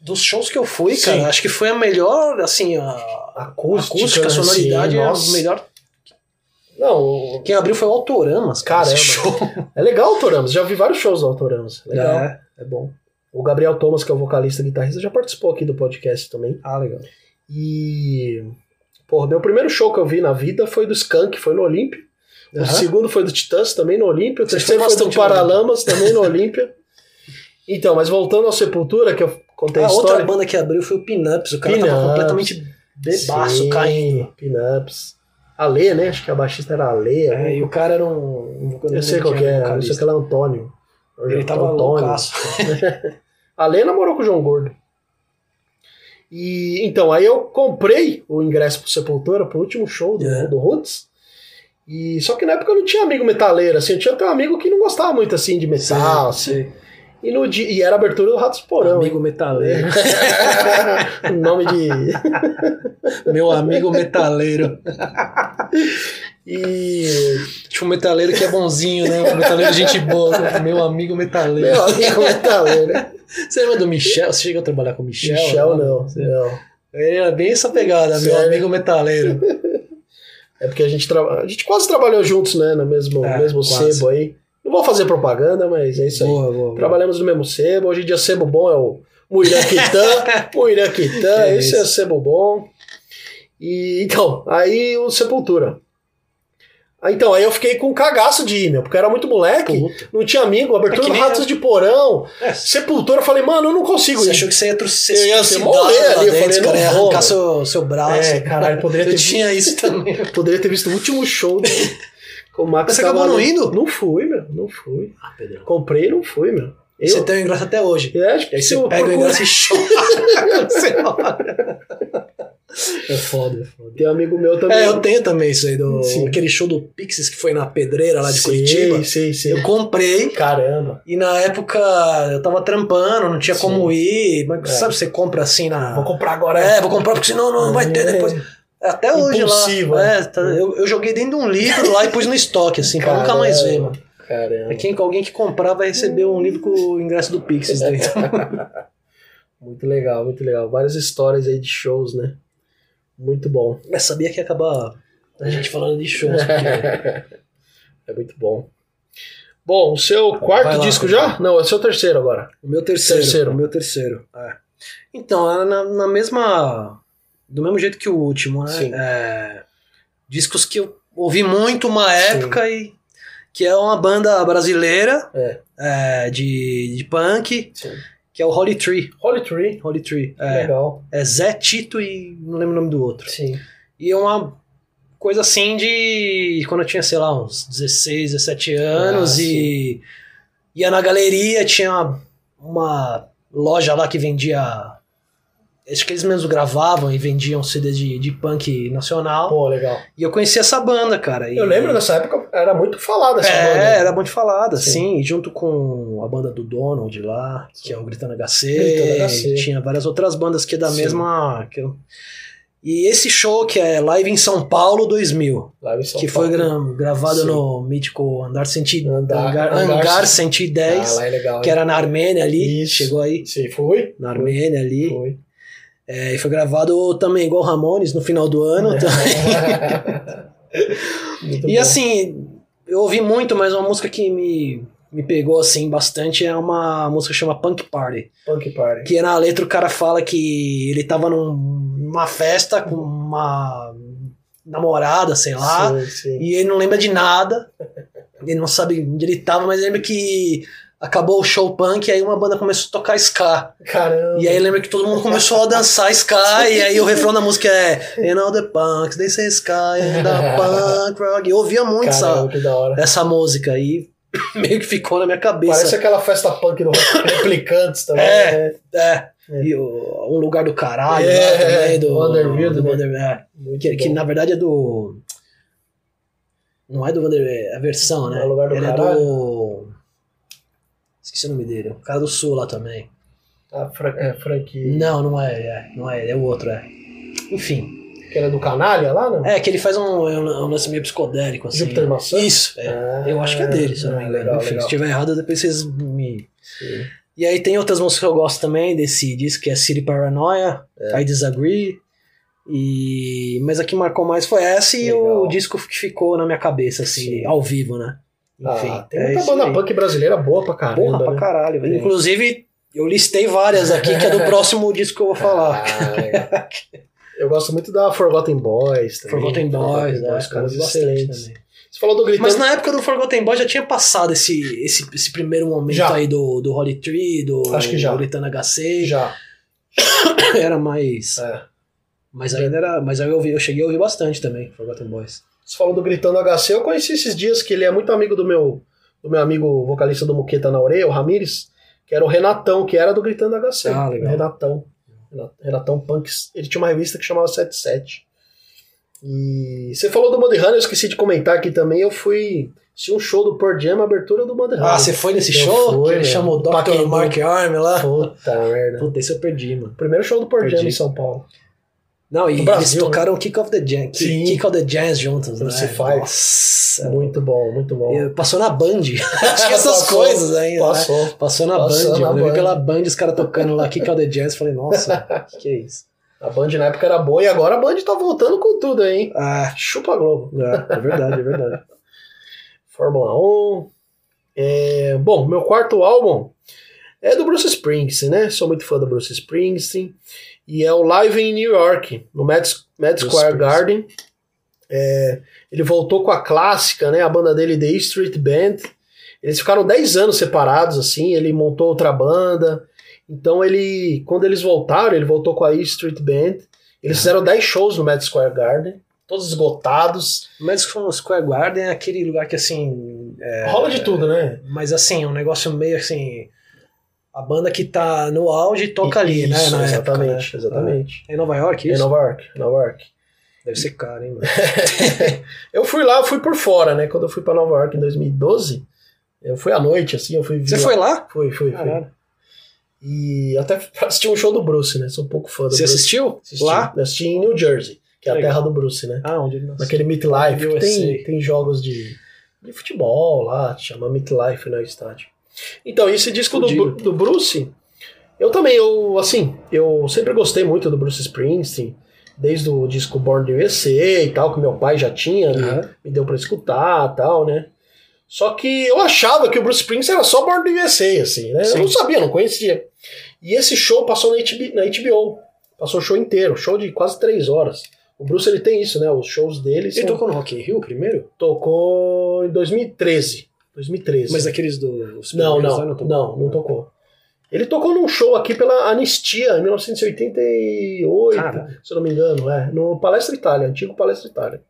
Dos shows que eu fui, Sim. cara, acho que foi a melhor, assim, a Acústica, acústica, a sonoridade, é a melhor. Não, Quem abriu foi o Autoramas, cara. Caramba. show. é legal o Autoramos. Já vi vários shows do Autoramos. Legal. É. É bom. O Gabriel Thomas, que é o vocalista e guitarrista, já participou aqui do podcast também. Ah, legal. E. Porra, meu primeiro show que eu vi na vida foi do Skank, foi no Olímpia. O segundo foi do Titãs, também no Olímpia. O terceiro foi do Paralamas, também no Olímpia. Então, mas voltando ao Sepultura, que eu contei a A outra história. banda que abriu foi o Pinups. O cara tava Pinups. completamente bebaço, Sim, caindo. Pinups. A Lê, né? Acho que a baixista era a Lê. É, e o cara era um. um eu sei qual que é, eu sei que ela é Antônio. Ele tava loucaço. (laughs) A Lê namorou com o João Gordo. E então, aí eu comprei o ingresso pro Sepultura, pro último show do, É. do Roots. E só que na época eu não tinha amigo metaleiro, assim, eu tinha até um amigo que não gostava muito assim de metal, assim. Sei. E, no dia, e era abertura do Ratos Porão. Amigo metaleiro. (laughs) O nome de. (laughs) Meu amigo metaleiro. E. Tipo um metaleiro que é bonzinho, né? Um metaleiro gente boa. Meu amigo metaleiro. Meu amigo metaleiro. Você lembra do Michel? Você chegou a trabalhar com o Michel? Michel, não. Você- não. Ele era bem essa pegada, meu Sério? amigo metaleiro. (laughs) É porque a gente, tra... a gente quase trabalhou juntos, né? No mesmo, É, mesmo quase. sebo aí. Não vou fazer propaganda, mas é isso aí. Boa, boa, boa. Trabalhamos no mesmo sebo. Hoje em dia, sebo bom é o Muiraquitã. (laughs) Muiraquitã, É esse é sebo bom. E então, aí o Sepultura. Então, aí eu fiquei com um cagaço de meu, porque eu era muito moleque, Puta. não tinha amigo, abertura É do Ratos eu. de Porão, É, Sepultura, eu falei, mano, eu não consigo Você ir. achou que você ia trouxer Eu ia ser morrer ali, eu falei, cara, não ia vou, arrancar seu, seu braço. É, caralho, poderia Eu ter tinha isso também. (laughs) Poderia ter visto o último show (laughs) o Max Mas você acabou não indo? Não fui, meu, não fui. Ah, Pedro. Comprei e não fui, meu. Eu, Você tem o ingresso até hoje. é, acho que E aí se você pega o procurar- ingresso e chora. (laughs) É foda, é foda. Tem um amigo meu também. É, eu tenho também isso aí, do, Sim. aquele show do Pixies que foi na Pedreira lá de Sim, Curitiba. Sim, sim. Eu comprei Caramba. e na época eu tava trampando, não tinha Sim. como ir. Mas É. sabe, você compra assim na. Vou comprar agora. É, vou comprar porque senão não vai ter É. depois. Até hoje Impulsivo, lá. né? É, tá- eu, eu joguei dentro de um livro lá e pus no estoque, assim, pra nunca mais ver, mano. Caramba. É quem, alguém que comprar vai receber um livro com o ingresso do Pixies dentro. (laughs) Muito legal, muito legal. Várias histórias aí de shows, né? Muito bom. Mas sabia que ia acabar A gente falando de shows. porque- (laughs) é muito bom. Bom, o seu quarto lá, disco já? Não, é o seu terceiro agora. O meu terceiro. Terceiro. O meu terceiro. é. Então, é na, na mesma. Do mesmo jeito que o último, né? Sim. É, discos que eu ouvi muito uma Sim. época e. Que é uma banda brasileira É. é, de, de punk, Sim. que é o Holy Tree. Holy Tree. Holy Tree. É, Legal. é Zé Tito e não lembro o nome do outro. Sim. E é uma coisa assim de quando eu tinha, sei lá, uns 16, 17 anos Ah, e ia na galeria, tinha uma loja lá que vendia. Acho que eles mesmos gravavam e vendiam CD de, de punk nacional. Pô, legal. E eu conheci essa banda, cara. e- Eu lembro dessa época, era muito falada essa é, banda. era muito falada, Sim. sim. E junto com a banda do Donald lá, que é o Gritando HC. Gritando HC. Tinha várias outras bandas que é da Sim. mesma. que eu- E esse show que é Live em São Paulo 2000, Lá em São que Paulo. foi gra- gravado Sim. no mítico Andar, Centi... Andar- Hangar, Hangar Hangar Cent- 110, Ah, lá é legal. que era na Armênia ali. Isso. Chegou aí Sim, fui. na Armênia ali. Foi. É, e foi gravado também igual Ramones no final do ano. (laughs) Muito E bom. assim, eu ouvi muito, mas uma música que me, me pegou assim bastante é uma música que chama Punk Party. Punk Party. Que na letra o cara fala que ele tava num- numa festa com uma namorada, sei lá, Sim, sim. e ele não lembra de nada. Ele não sabe onde ele tava, mas lembra que acabou o show punk e aí uma banda começou a tocar ska. Caramba. E aí lembra que todo mundo começou a dançar ska, e aí o refrão da música é And all the punks, they say ska, and the (laughs) punk rock. Eu ouvia muito essa, Caramba, hora. essa música e (laughs) meio que ficou na minha cabeça. Parece aquela festa punk do (coughs) Replicantes também. É. né? É. É. E o, um lugar do caralho É, lá também, do Vanderbilt, do é. Muito que, que na verdade é do. Não é do Vander, é a versão, né? É o lugar do Ele é caralho? do. Esqueci o nome dele. O cara do sul lá também. Ah, Fra é, Frank. Não, não é, é. Não é, é o outro, é. Enfim. Que era do Canalha lá, não? É, que ele faz um, é um, um lance meio psicodélico, assim. Júpiter Maçã? Isso, é. Ah, Eu acho que é dele, se não me engano. legal, Enfim, se legal. estiver errado, depois vocês me. Sim. E aí tem outras músicas que eu gosto também desse disco, que é City Paranoia, É. I Disagree. E... Mas a que marcou mais foi essa e Legal. o disco que ficou na minha cabeça, assim, Sim. ao vivo, né? Enfim, Ah, tem é muita isso banda aí. punk brasileira boa pra caramba. Porra, pra né? caralho. velho. É. Inclusive, eu listei várias aqui, que é do (laughs) próximo disco que eu vou falar. Ah. Eu gosto muito da Forgotten Boys também. Forgotten Boys, é, caras eu ouvi bastante excelentes. também. Você falou do Gritando... Mas na época do Forgotten Boys já tinha passado esse, esse, esse primeiro momento Já. aí do, do Holy Tree, do Acho que já. do Gritando HC. Já. (coughs) Era mais. É. Mas ainda era. Mas aí eu, ouvi, eu cheguei a ouvir bastante também, Forgotten Boys. Você falou do Gritando HC, eu conheci esses dias que ele é muito amigo do meu, do meu amigo vocalista do Muqueta na Orelha, o Ramires, que era o Renatão, que era do Gritando HC. Ah, legal. Renatão. Renat- Renatão Punks. Ele tinha uma revista que chamava 77. E você falou do Mudhoney, eu esqueci de comentar aqui também, eu fui assistir um show do Pearl Jam, a abertura do Mudhoney. Ah, você foi nesse Eu show? fui, que ele chamou o Dr. Mark Arm lá? Puta merda. Puta, esse eu perdi, mano. Primeiro show do Pearl Jam em São Paulo. Não, e No eles Brasil, né? tocaram Kick of the Sim. Kick, of the Jazz juntos, né? Crucify. Nossa. Muito bom, muito bom. E Passou na Band. (laughs) (laughs) Tinha essas Passou, coisas ainda. né? Passou. Passou na Passou Band. na mano. Eu vi pela Band os caras tocando lá Kick of the Jazz. Falei, nossa, (laughs) que, que é isso? A Band na época era boa e agora a Band tá voltando com tudo aí, hein? Ah, Chupa Globo. é, é verdade, é verdade. Fórmula 1. É, bom, meu quarto álbum é do Bruce Springsteen, né? Sou muito fã do Bruce Springsteen. E é o Live em New York, no Mad, Mad Square. Garden. É, ele voltou com a clássica, né? A banda dele, The Street Band. Eles ficaram 10 anos separados, assim. Ele montou outra banda. Então ele, quando eles voltaram, ele voltou com a E Street Band. Eles fizeram 10 shows no Mad Square Garden, todos esgotados. Madison Square Garden é aquele lugar que, assim... é- Rola de tudo, né? Mas, assim, um negócio meio, assim... A banda que tá no auge toca ali, né? Isso, Na exatamente, época, né? exatamente. É em Nova York, Em isso? Nova York, Nova York. Deve ser caro, hein, mano? (laughs) Eu fui lá, eu fui por fora, né? Quando eu fui pra Nova York em 2012, eu fui à noite, assim, eu fui... Você vi foi lá. lá? Fui, fui, fui. Caralho. E até (laughs) pra assistir um show do Bruce, né? Sou um pouco fã do Você Bruce. assistiu? Assisti. Lá? Eu assisti em New Jersey, que é a terra do Bruce, né? Ah, onde ele nasceu? Naquele Meat Life, que tem, tem jogos de, de futebol lá, chama Meat Life no estádio. Então, esse disco do, do Bruce, eu também, eu, assim, eu sempre gostei muito do Bruce Springsteen. Desde o disco Born the USA e tal, que meu pai já tinha, me- Aham. me deu pra escutar e tal, né? Só que eu achava que o Bruce Springsteen era só Born the USA, assim, né? Sim. Eu não sabia, não conhecia. E esse show passou na HBO, na HBO. Passou o show inteiro, show de quase três horas. O Bruce ele tem isso, né? Os shows dele Ele são- tocou no Rock in Rio primeiro? tocou em 2013. 2013. Mas aqueles do. Não, não, não, tocou? não, tocou. Ele tocou num show aqui pela Anistia, em 1988, Cara. se eu não me engano, é, no Palestra Itália, antigo Palestra Itália.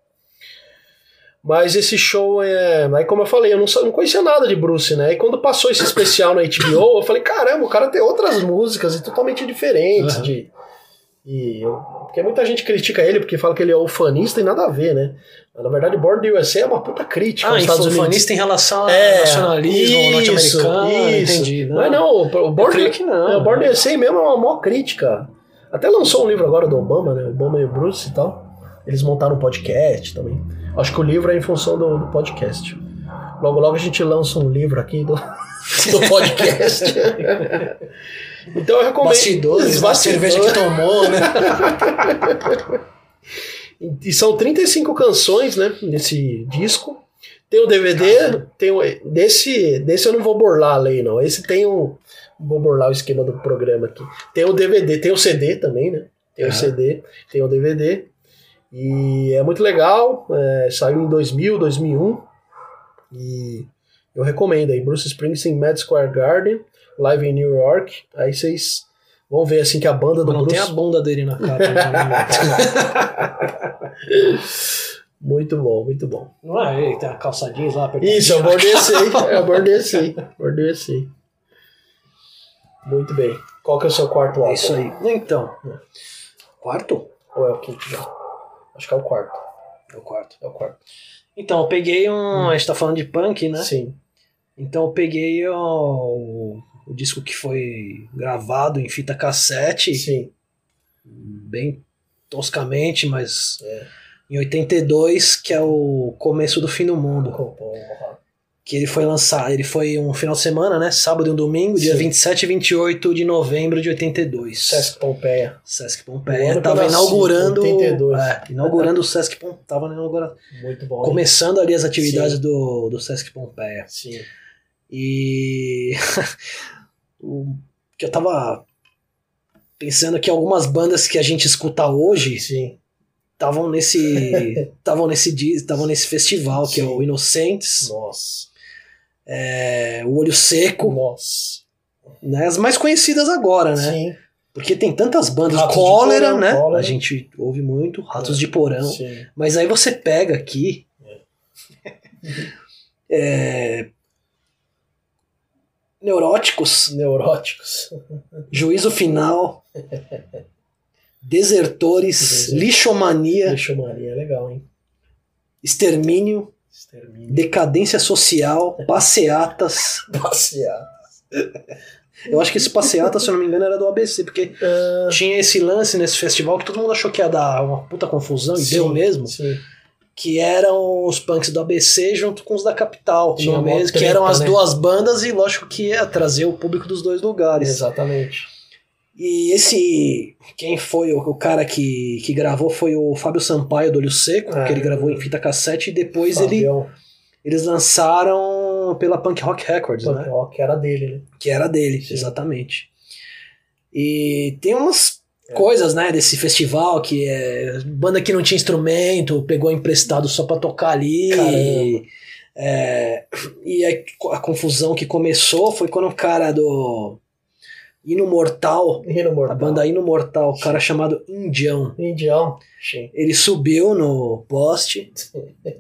Mas esse show é. Aí, como eu falei, eu não, não conhecia nada de Bruce, né? E quando passou esse especial na HBO, eu falei: caramba, o cara tem outras músicas e totalmente diferentes. Aham. De, e eu- porque muita gente critica ele porque fala que ele é ufanista e nada a ver, né? Mas, na verdade, Born the USA é uma puta crítica Ah, aos Estados Unidos. infofanista em relação ao É, nacionalismo norte-americano. Entendi. Não é não, o Born, que não. é, o Born USA mesmo é uma maior crítica. Até lançou um livro agora do Obama, né? Obama e o Bruce e tal. Eles montaram um podcast também. Acho que o livro é em função do, do podcast. Logo, logo a gente lança um livro aqui do, (laughs) do podcast. (laughs) então eu recomendo. Bastidores, Os da cerveja que tomou, né? (laughs) E são 35 canções, né, nesse disco. Tem o DVD, tem o, desse, desse eu não vou burlar a lei, não. Esse tem um. Vou burlar o esquema do programa aqui. Tem o DVD, tem o CD também, né? Tem o. CD, tem o DVD. E é muito legal. é, saiu em 2000, 2001. E eu recomendo aí. Bruce Springsteen, Mad Square Garden, live em New York. Aí vocês vão ver assim que a banda do Não tem Bruce. a bunda dele na capa. né? (laughs) muito bom, muito bom. Não é ele tem a calça jeans lá? Isso, eu bordecei, (laughs) eu bordecei, bordecei. Muito bem. Qual que é o seu quarto álbum? É isso aí. Então. Quarto? Ou é o quinto já? Acho que é o quarto. É o quarto. É o quarto. Então, eu peguei um. A gente tá falando de punk, né? Sim. Então eu peguei o, o disco que foi gravado em fita cassete, Sim. bem toscamente, mas É. em 82, que é o começo do fim do mundo. Que ele foi lançado, ele foi um final de semana, né? Sábado e um domingo, dia Sim. 27 e 28 de novembro de 82. Sesc Pompeia. Sesc Pompeia. Tava inaugurando. 82. É, inaugurando o Sesc Pompeia. Tava inaugurando, Muito bom. começando ali as atividades Sim. do, do Sesc Pompeia. Sim. E (laughs) o que eu tava pensando que algumas bandas que a gente escuta hoje Sim. estavam nesse (laughs) estavam nesse estavam nesse festival que é Sim. o Inocentes, Nossa. é, o Olho Seco, Nossa. né? As mais conhecidas agora, né? Sim. Porque tem tantas bandas, Ratos Cólera, Porão, né? Cólera. A gente ouve muito, Ratos É. de Porão. Sim. Mas aí você pega aqui. é, Neuróticos, Neuróticos. Juízo Final, Desertores. Lixomania, Maria, é legal, hein? Extermínio, Extermínio. Decadência Social, Passeatas. (laughs) Passear. Eu acho que esse Passeatas, se eu não me engano, era do ABC, porque Ah, tinha esse lance nesse festival que todo mundo achou que ia dar uma puta confusão, e sim, deu mesmo. Sim. Que eram os punks do ABC junto com os da Capital, Tinha no mesmo, que eram as né? duas bandas e lógico que ia trazer o público dos dois lugares. Exatamente. E esse, quem foi o, o cara que, que gravou foi o Fábio Sampaio do Olho Seco, Ah. que ele gravou em fita cassete e depois ele, eles lançaram pela Punk Rock Records, Punk né? Rock era dele, né? Que era dele, Sim. exatamente. E tem umas É. coisas, né, desse festival que é banda que não tinha instrumento, pegou emprestado só pra tocar ali. Caramba. É, e aí a confusão que começou foi quando o cara do Hino Mortal, Rino a Mortal. banda Hino Mortal, o cara chamado Indião, Indião. Sim. ele subiu no poste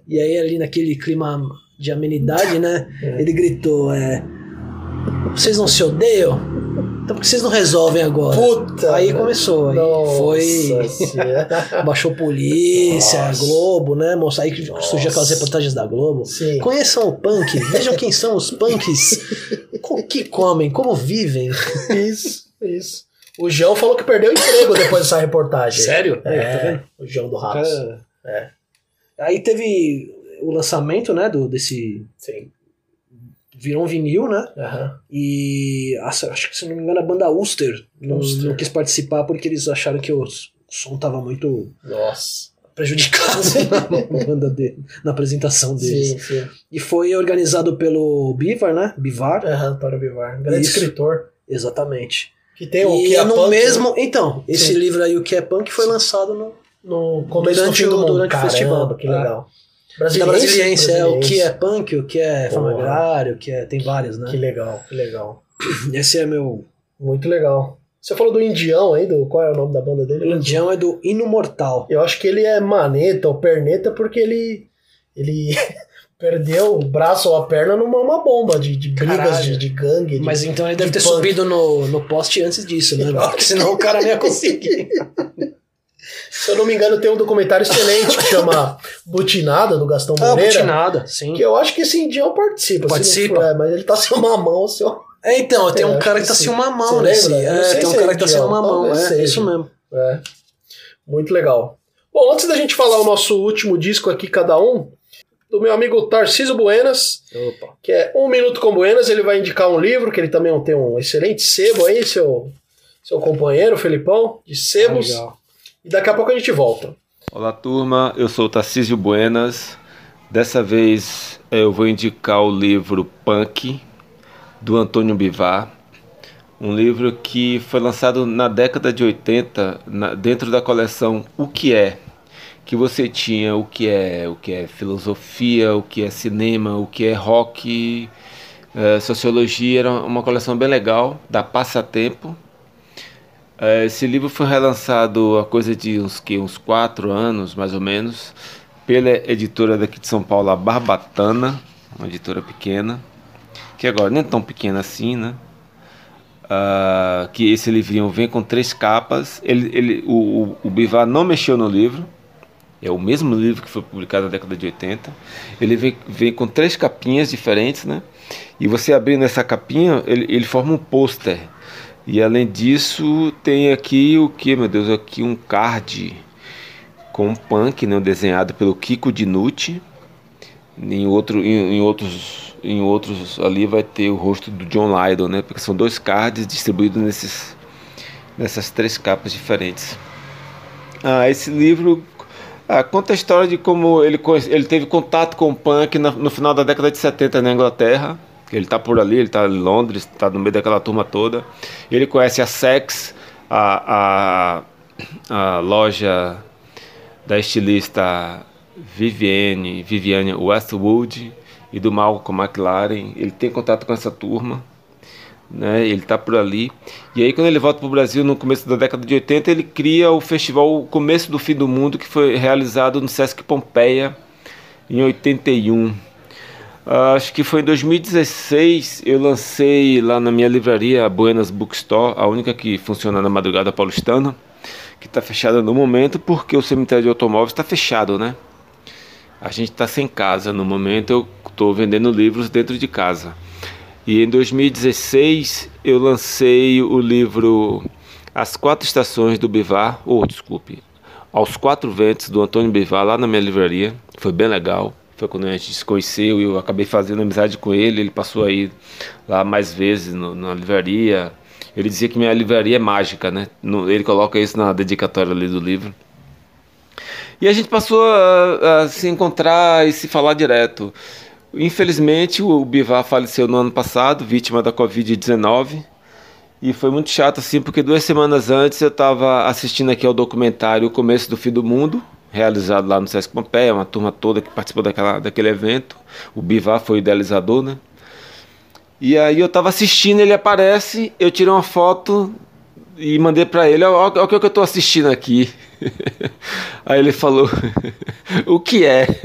e aí ali naquele clima de amenidade, né, É. ele gritou, é, vocês não se odeiam? Então por que vocês não resolvem agora? Puta! Aí começou, aí Nossa foi. (laughs) Baixou polícia, Nossa. Globo, né? Moça, aí surgiu aquelas reportagens da Globo. Sim. Conheçam o punk, vejam quem são os punks, o que comem, como vivem. Isso, isso. O João falou que perdeu o emprego depois dessa reportagem. Sério? Aí, tá vendo? É, o João do Ratos. cara- É. Aí teve o lançamento, né, do, desse... Sim. Virou um vinil, né? Aham. E acho que, se não me engano, a banda Ulster não, não quis participar porque eles acharam que os som tava muito Nossa. prejudicado (laughs) na banda dele, na apresentação deles. Sim, sim. E foi organizado pelo Bivar, né? Bivar. É, Antônio Bivar. Grande Isso. escritor. Exatamente. Que tem o e que é no punk, mesmo. Então, esse Sim. livro aí, o que é punk, foi lançado no. no começo Durante do fim do o- mundo. durante o Caramba, festival. que legal. Brasiliense, é o que é Brasiliense. punk, o que é agrária, o que é. Tem vários, né? Que legal, que legal. (clears throat) Esse é meu. Muito legal. Você falou do Indião aí, do qual é o nome da banda dele? O Indião é do Hino Mortal. Eu acho que ele é maneta ou perneta porque ele ele (laughs) perdeu o braço ou a perna numa uma bomba de, de brigas de, de gangue. de- Mas então ele deve de ter punk. subido no, no poste antes disso, né? Porque senão o cara não ia (laughs) conseguir. (laughs) Se eu não me engano, tem um documentário excelente que chama Butinada, do Gastão Ah, Moreira. nada, sim. que eu acho que esse indião participa. Participa? for, é, mas ele tá sem uma mão, seu. É, então, tem um cara que que tá sim. sem uma mão não É, tem um cara que tá sem uma mão. É, isso mesmo. É. Muito legal. Bom, antes da gente falar o nosso último disco aqui, cada um, do meu amigo Tarcísio Buenas, Opa. que é Um Minuto com Buenas, ele vai indicar um livro, que ele também tem um excelente sebo aí, seu, seu companheiro, Felipão, de sebos. Legal. E daqui a pouco a gente volta. Olá turma, eu sou o Tarcísio Buenas. Dessa vez eu vou indicar o livro Punk, do Antônio Bivar. Um livro que foi lançado na década de 80, na- dentro da coleção O Que É, que você tinha o que é, o que é filosofia, o que é cinema, o que é rock, eh, sociologia, era uma coleção bem legal, da Passatempo. Eh, Esse livro foi relançado há coisa de uns, que, uns quatro anos, mais ou menos, pela editora daqui de São Paulo, a Barbatana, uma editora pequena, que agora nem tão pequena assim, né? Ah, que esse livrinho vem com três capas. Ele, ele, o, o, o Bivar não mexeu no livro, é o mesmo livro que foi publicado na década de 80. Ele vem, vem com três capinhas diferentes, né? E você abrindo essa capinha, ele, ele forma um pôster. E além disso, tem aqui o que, meu Deus, aqui um card com um punk, né, desenhado pelo Kiko Dinucci. Em, outro, em, em outros, em outros ali vai ter o rosto do John Lydon, né? Porque são dois cards distribuídos nesses, nessas três capas diferentes. Ah, esse livro ah, conta a história de como ele, ele teve contato com o punk no final da década de 70 na Inglaterra. Ele está por ali, ele está em Londres, está no meio daquela turma toda. Ele conhece a Sex, a, a, a loja da estilista Vivienne, Viviane Westwood e do Malcolm McLaren. Ele tem contato com essa turma né? Ele tá por ali. E aí quando ele volta para o Brasil no começo da década de 80, ele cria o festival o Começo do Fim do Mundo, que foi realizado no Sesc Pompeia em 81. Ah, acho que foi em 2016 eu lancei lá na minha livraria a Buenas Bookstore, a única que funciona na madrugada paulistana, que está fechada no momento porque o cemitério de automóveis está fechado, né? A gente está sem casa no momento, eu estou vendendo livros dentro de casa. E em 2016 eu lancei o livro As Quatro Estações do Bivar, ou desculpe, Aos Quatro Ventos do Antônio Bivar, lá na minha livraria. Foi bem legal. Foi quando a gente se conheceu e eu acabei fazendo amizade com ele. Ele passou aí lá mais vezes no- na livraria. Ele dizia que minha livraria é mágica, né? No- Ele coloca isso na dedicatória ali do livro. E a gente passou a, a se encontrar e se falar direto. Infelizmente, o Bivar faleceu no ano passado, vítima da Covid-19. E foi muito chato, assim, porque duas semanas antes eu estava assistindo aqui ao documentário O Começo do Fim do Mundo, realizado lá no Sesc Pompeia, uma turma toda que participou daquela, daquele evento. O Bivar foi o idealizador, né? E aí eu estava assistindo, ele aparece, eu tirei uma foto e mandei para ele, olha o que eu estou assistindo aqui. (laughs) Aí ele falou, o que é? (laughs)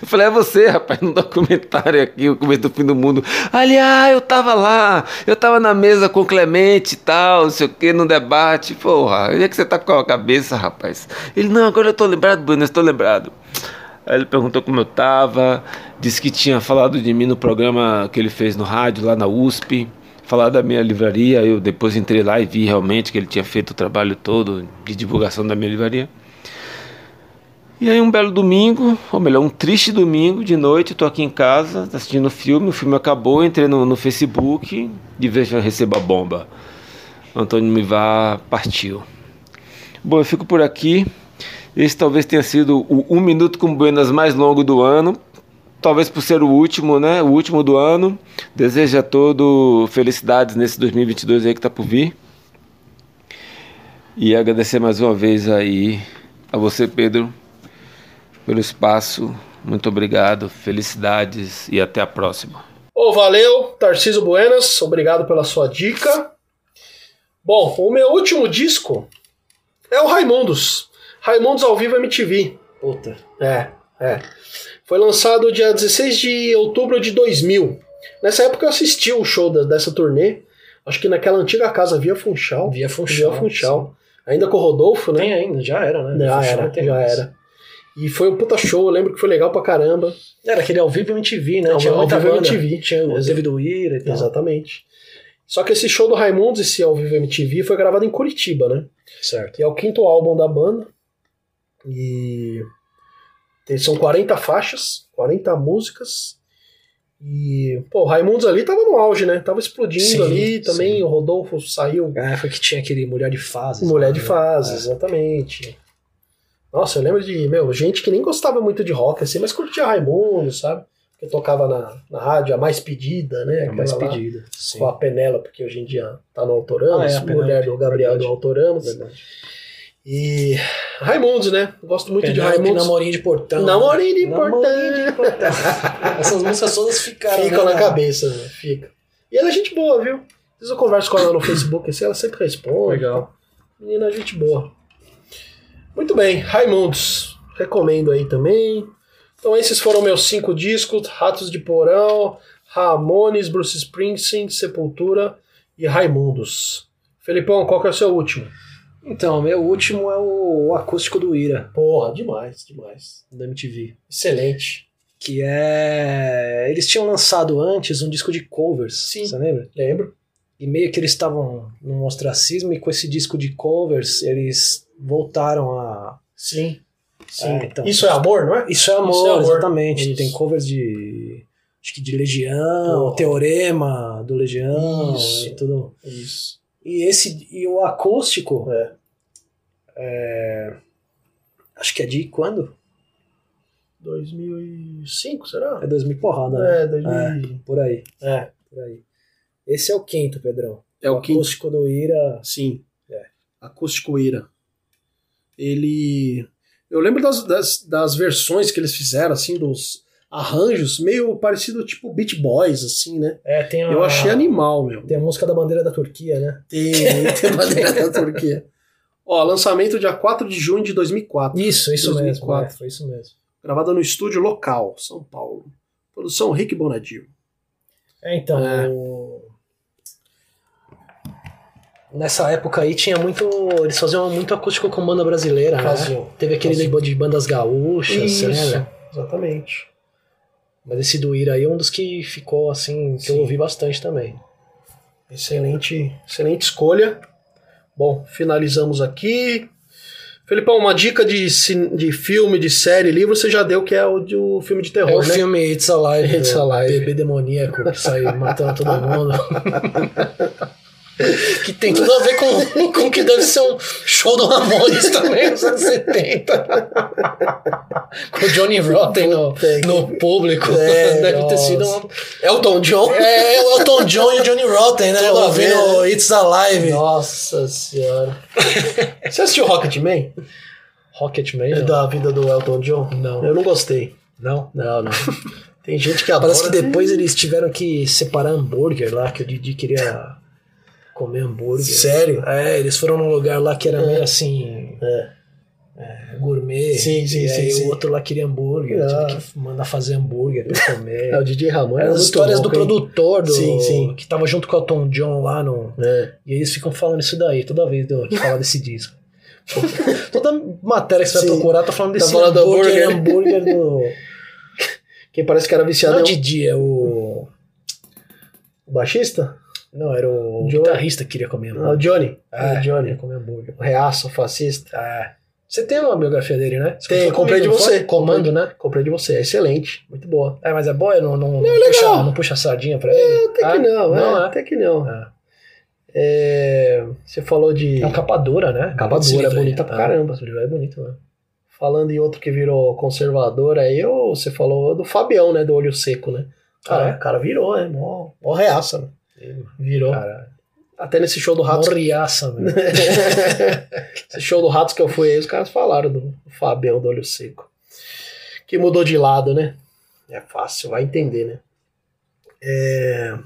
Eu falei, é você, rapaz, no documentário aqui, o começo do fim do mundo. Aliás, eu tava lá, eu tava na mesa com Clemente e tal, não sei o que, no debate. Porra, onde é que você tá com a cabeça, rapaz? Ele, não, agora eu tô lembrado, Bruno, eu estou lembrado. Aí ele perguntou como eu tava, disse que tinha falado de mim no programa que ele fez no rádio lá na USP, falar da minha livraria. Eu depois entrei lá e vi realmente que ele tinha feito o trabalho todo de divulgação da minha livraria. E aí um belo domingo, ou melhor, um triste domingo de noite, tô aqui em casa assistindo o filme, o filme acabou, entrei no, no Facebook e vejo recebo a bomba. Antônio Mivar partiu. Bom, eu fico por aqui. Esse talvez tenha sido o Um Minuto com Buenas mais longo do ano. Talvez por ser o último, né? O último do ano. Desejo a todo felicidades nesse 2022 aí que tá por vir. E agradecer mais uma vez aí a você, Pedro, pelo espaço. Muito obrigado, felicidades e até a próxima. Ô, valeu, Tarciso Buenas, obrigado pela sua dica. Bom, o meu último disco é o Raimundos. Raimundos ao vivo MTV. Puta. É, é. Foi lançado dia 16 de outubro de 2000. Nessa época eu assisti o show da- dessa turnê. Acho que naquela antiga casa Via Funchal. Via Funchal. Via Funchal. Ainda com o Rodolfo, né? Tem ainda, já era, né? Já Funchal era, já mais. era. E foi um puta show, eu lembro que foi legal pra caramba. Era aquele ao vivo MTV, né? Tinha ao muita vivo banda. MTV. Tinha o do Ira e tal. Exatamente. Só que esse show do Raimundos, esse ao vivo MTV, foi gravado em Curitiba, né? Certo. Que é o quinto álbum da banda. E são 40 faixas, 40 músicas. E, pô, o Raimundos ali tava no auge, né? Tava explodindo Sim, ali também. sim. O Rodolfo saiu. É, foi que tinha aquele Mulher de Fases. Mulher né? de fase, É. exatamente. Nossa, eu lembro de, meu, gente que nem gostava muito de rock, assim, mas curtia Raimundo, sabe? Que tocava na, na rádio, a mais pedida, né? É mais lá, pedida. Sim. Com a Penela, porque hoje em dia tá no Autoramos, Ah, é, a mulher do Gabriel verdade. do Autoramos. Verdade. E Raimundos, né? Gosto muito de Penélope, Raimundos. Namorinho de Portão. Namorinho de Namorinho de Portão. Portão. (laughs) Essas músicas todas ficaram. Fica né? na cabeça, né? Fica. E ela é gente boa, viu? Às vezes eu converso com ela no Facebook, assim, ela sempre responde. Legal. Menina, gente boa. Muito bem, Raimundos. Recomendo aí também. Então esses foram meus cinco discos: Ratos de Porão, Ramones, Bruce Springsteen, Sepultura e Raimundos. Felipão, qual que é o seu último? Então, meu último é o, o acústico do Ira, Porra, demais, demais. da MTV. Excelente. Que é. Eles tinham lançado antes um disco de covers. Sim. Você lembra? Lembro? E meio que eles estavam num ostracismo, e com esse disco de covers, eles voltaram a. Sim. Sim. É, então. Isso é amor, não é? Isso é amor, Isso é amor. exatamente. Isso. Tem covers de. Acho que de Legião, Porra. Teorema do Legião Isso. e tudo. Isso. E esse. E o acústico, É. acho que é de quando? 2005, será? É 2000 porrada, né? É, 2000. Por aí, É. por aí. Esse é o quinto, Pedrão. É o quinto. acústico do Ira. Sim. É. Acústico Ira. Ele. Eu lembro das, das, das versões que eles fizeram, assim, dos arranjos, meio parecido tipo Beat Boys, assim, né? É, tem a, Eu achei animal, meu. Tem a música da bandeira da Turquia, né? Tem, tem bandeira da Turquia. Ó, lançamento dia 4 de junho de 2004. Isso, isso 2004. mesmo. é, foi isso mesmo. Gravada no estúdio local, São Paulo. Produção Rick Bonadio. É, então. É. o- Nessa época aí tinha muito. Eles faziam muito acústico com banda brasileira, né? Teve aquele de bandas gaúchas, você lembra? exatamente. Mas esse do Ira aí é um dos que ficou assim, que eu Sim. ouvi bastante também. Excelente, excelente escolha. Bom, finalizamos aqui. Felipão, uma dica de, de filme, de série, livro, você já deu que é o de o filme de terror, É o né? filme It's Alive, It's do Alive. bebê demoníaco que sai matando todo mundo. (laughs) que tem tudo a ver com, com o que deve ser um show do Ramones também nos anos 70. com o Johnny Rotten no, no público. É, deve ter nossa. sido um... Elton John. É, o Elton John e o Johnny Rotten, né? Tudo a Ouvindo ver, né? It's Alive. Nossa senhora. Você assistiu Rocketman? Rocketman? É da vida do Elton John? Não. Eu não gostei. Não? Não, não. (laughs) Tem gente que adora. Parece que depois eles tiveram que separar hambúrguer lá, que o Didi queria comer hambúrguer. Sério? É, eles foram num lugar lá que era meio assim. É. é, gourmet. Sim, sim, e sim, aí sim. o outro lá queria hambúrguer. Ah. Tive que mandar fazer hambúrguer pra comer. (laughs) É, o DJ Ramon era as histórias do hein? produtor do, Sim, sim. que tava junto com o Elton John lá no. É. E eles ficam falando isso daí toda vez que fala desse (laughs) disco. Toda matéria que você vai Sim. procurar tá falando Tá desse falando do hambúrguer, hambúrguer. hambúrguer do. (laughs) Quem parece que era viciado Não é é o Didi, é o. o baixista? Não, era o Johnny. guitarrista que queria comer Ah, o hambúrguer. Johnny. Ah, o Johnny. queria comer hambúrguer. O reaço, o fascista. Ah, você tem uma biografia dele, né? Você Tem, comprei de comigo, não foi? você. Comando, né? Comprei de você. É excelente. Muito boa. É, mas é boa? Não, não, não, é legal. puxa, não puxa a sardinha pra ele? Até Ah, que não, não é, é? Até que não. Ah. É, você falou de. É uma capa dura, né? Capa Esse dura, é aí. bonita pra caramba. Esse livro é bonito, né? Falando em outro que virou conservador, aí eu- você falou do Fabião, né? Do olho seco, né? Cara, Ah, é? o cara virou, né? Mó, mó reaça, né? Virou. Cara, Até nesse show do Ratos. morriaça, (laughs) velho. Esse show do Ratos que eu fui aí, os caras falaram do Fabião do olho seco. Que mudou de lado, né? É fácil, vai entender, né? É...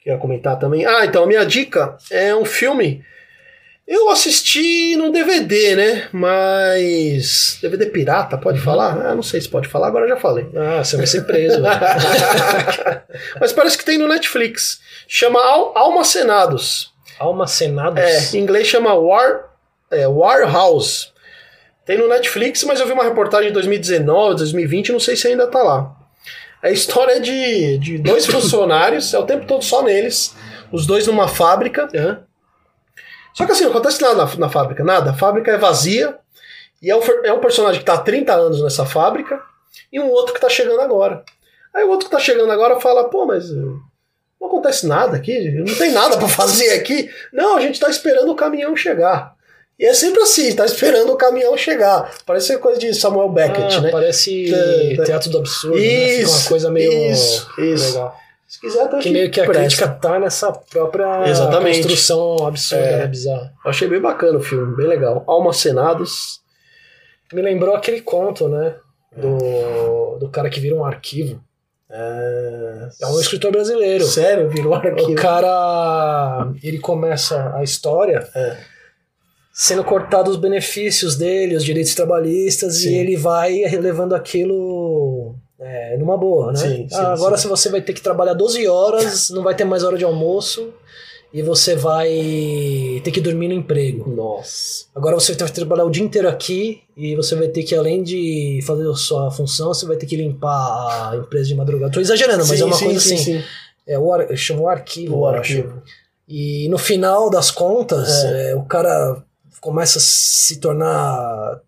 Queria comentar também. Ah, então a minha dica é um filme. Eu assisti no DVD, né? Mas. DVD pirata, pode falar? Ah, não sei se pode falar, agora eu já falei. Ah, você vai ser preso. (laughs) Mas parece que tem no Netflix. Chama Al Almacenados. Almacenados. É, em inglês chama War, é, Warehouse. Tem no Netflix, mas eu vi uma reportagem em 2019, 2020, não sei se ainda tá lá. A história é de, de dois (laughs) funcionários, é o tempo todo só neles, os dois numa fábrica. Hã? Só que assim, não acontece nada na, na fábrica, nada. A fábrica é vazia, e é um, é um personagem que tá há 30 anos nessa fábrica, e um outro que tá chegando agora. Aí o outro que tá chegando agora fala, pô, mas eh, não acontece nada aqui, não tem nada pra fazer aqui. Não, a gente tá esperando o caminhão chegar. E é sempre assim, tá esperando o caminhão chegar. Parece coisa de Samuel Beckett, Ah, né? Parece Tá, tá. teatro do absurdo, né? Isso, uma coisa meio isso, isso. legal. Se quiser, até Que meio que a presta. crítica tá nessa própria Exatamente. construção absurda, É. né? Bizarra. Achei bem bacana o filme, bem legal. Almacenados. Me lembrou aquele conto, né? Do, do cara que vira um arquivo. É um escritor brasileiro. Sério, virou arquivo. O cara, ele começa a história É. sendo cortado os benefícios dele, os direitos trabalhistas, Sim. e ele vai levando aquilo é, numa boa, né? Sim, sim, Ah, agora se você vai ter que trabalhar 12 horas, não vai ter mais hora de almoço, e você vai ter que dormir no emprego. Nossa. Agora você vai trabalhar o dia inteiro aqui, e você vai ter que, além de fazer a sua função, você vai ter que limpar a empresa de madrugada. Tô exagerando, mas Sim, é uma sim, coisa sim, assim. sim. É o ar, chama o arquivo, O eu acho. arquivo. E no final das contas, é, o cara começa a se tornar.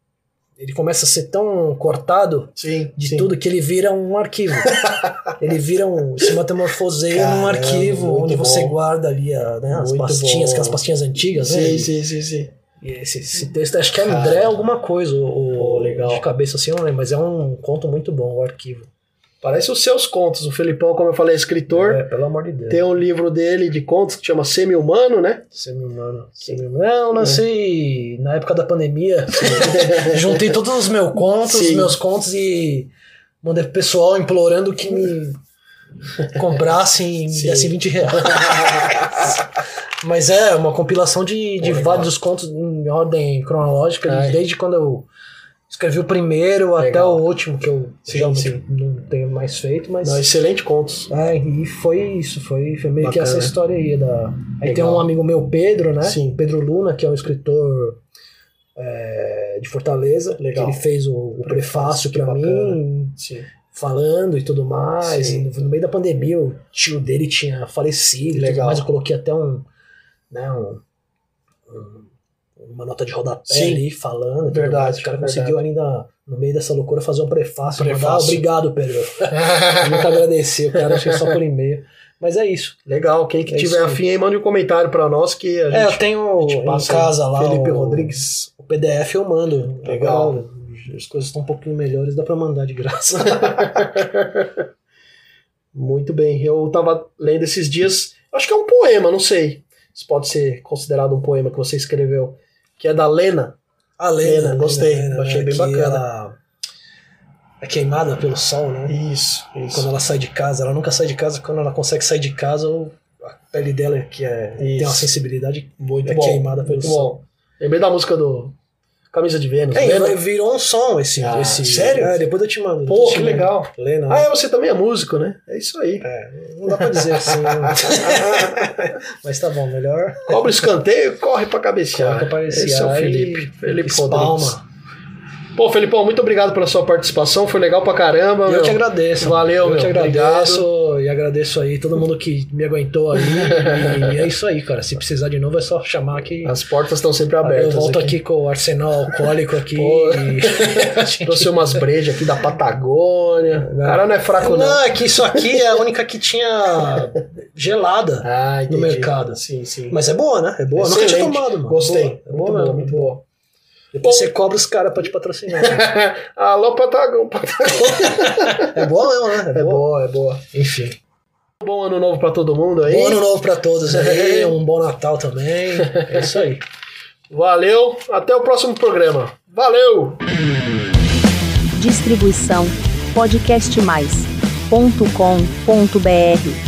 Ele começa a ser tão cortado Sim, de sim. tudo que ele vira um arquivo. (laughs) ele vira um. se metamorfoseia num Caramba, arquivo onde você bom. guarda ali a, né, as Muito pastinhas, bom. aquelas pastinhas antigas, né? Sim, sim, sim, sim. Esse, esse texto, acho que é. André alguma coisa, o, Pô, legal. de cabeça assim, não lembro, mas é um conto muito bom, o arquivo. Parece os seus contos. O Felipão, como eu falei, é escritor. É, pelo amor de Deus. Tem um livro dele de contos que chama Semi-Humano, né? Semi-humano. Semi-humano. É, eu lancei na época da pandemia. (laughs) juntei todos os meus contos, os Sim. meus contos e mandei pro pessoal implorando que me comprassem (laughs) e me dessem 20 reais. (laughs) Mas é uma compilação de, de Pô, legal. vários contos em ordem cronológica, Ai. desde quando eu escrevi o primeiro até Legal. o último, que eu Sim, já não, sim. não tenho mais feito, mas. Não, excelente contos. É, e foi isso, foi, foi meio que Bacana. essa história aí. Da... Aí tem um amigo meu, Pedro, né? Sim. Pedro Luna, que é um escritor é, de Fortaleza. Legal. Que ele fez o, o prefácio que pra bacana. mim, Sim. falando e tudo mais. E no, no meio da pandemia, o tio dele tinha falecido e tudo Legal. mais. Eu coloquei até um. Né, um- uma nota de rodapé Sim. ali falando. Verdade. O cara verdade. conseguiu ainda, no meio dessa loucura, fazer um prefácio. Prefácio. Mandar, obrigado, Pedro. (laughs) Eu nunca agradeci, o cara achei só por e-mail. Mas é isso. Legal. Quem que É tiver isso. afim aí, mande um comentário pra nós que a É, eu gente tenho gente em passa casa lá Felipe o, Rodrigues. o PDF eu mando. Legal. Agora, as coisas estão um pouquinho melhores, dá pra mandar de graça. (laughs) Muito bem. Eu tava lendo esses dias. Acho que é um poema, não sei. Se pode ser considerado um poema que você escreveu. Que é da Lena. A Lena, gostei, achei bem que bacana. Ela é queimada pelo sol, né? Isso, isso. quando ela sai de casa, ela nunca sai de casa, quando ela consegue sair de casa, a pele dela, que é, tem Isso. uma sensibilidade Muito é bom. queimada pelo sol. bom. Lembrei da música do Camisa de Vênus. É, Lena? virou um som esse. Ah, esse sério? É, depois eu te mando. Pô, que mando. legal. Lena. Ah, é, você também é músico, né? É isso aí. Não dá pra dizer assim. (laughs) Mas tá bom, melhor. Cobra o escanteio, corre pra cabecear. Coloca pra Esse é o Felipe. e Felipe espalma. Rodrigues. Pô, Felipão, muito obrigado pela sua participação. Foi legal pra caramba. Eu meu. te agradeço. Valeu, eu meu. te agradeço e agradeço aí todo mundo que me aguentou aí. e é isso aí, cara. Se precisar de novo é só chamar que As portas estão sempre eu abertas. volto aqui. com o arsenal alcoólico aqui. Pô. e gente- (laughs) Trouxe umas brejas aqui da Patagônia. O cara não é fraco, não. Não, é que isso aqui é a única que tinha gelada Ah, no mercado. Sim, sim. Mas é boa, né? É boa. Eu Nunca tinha Excelente. tomado, mano. Gostei. É boa, é boa mesmo. muito boa. Depois você cobra os caras pra te patrocinar. Alô, Patagão. Patagão. é boa mesmo, né? É boa, é boa. Enfim. Bom ano novo pra todo mundo aí. Bom ano novo pra todos aí. (laughs) Um bom Natal também. É isso aí. Valeu. Até o próximo programa. Valeu! Distribuição podcastmais.com.br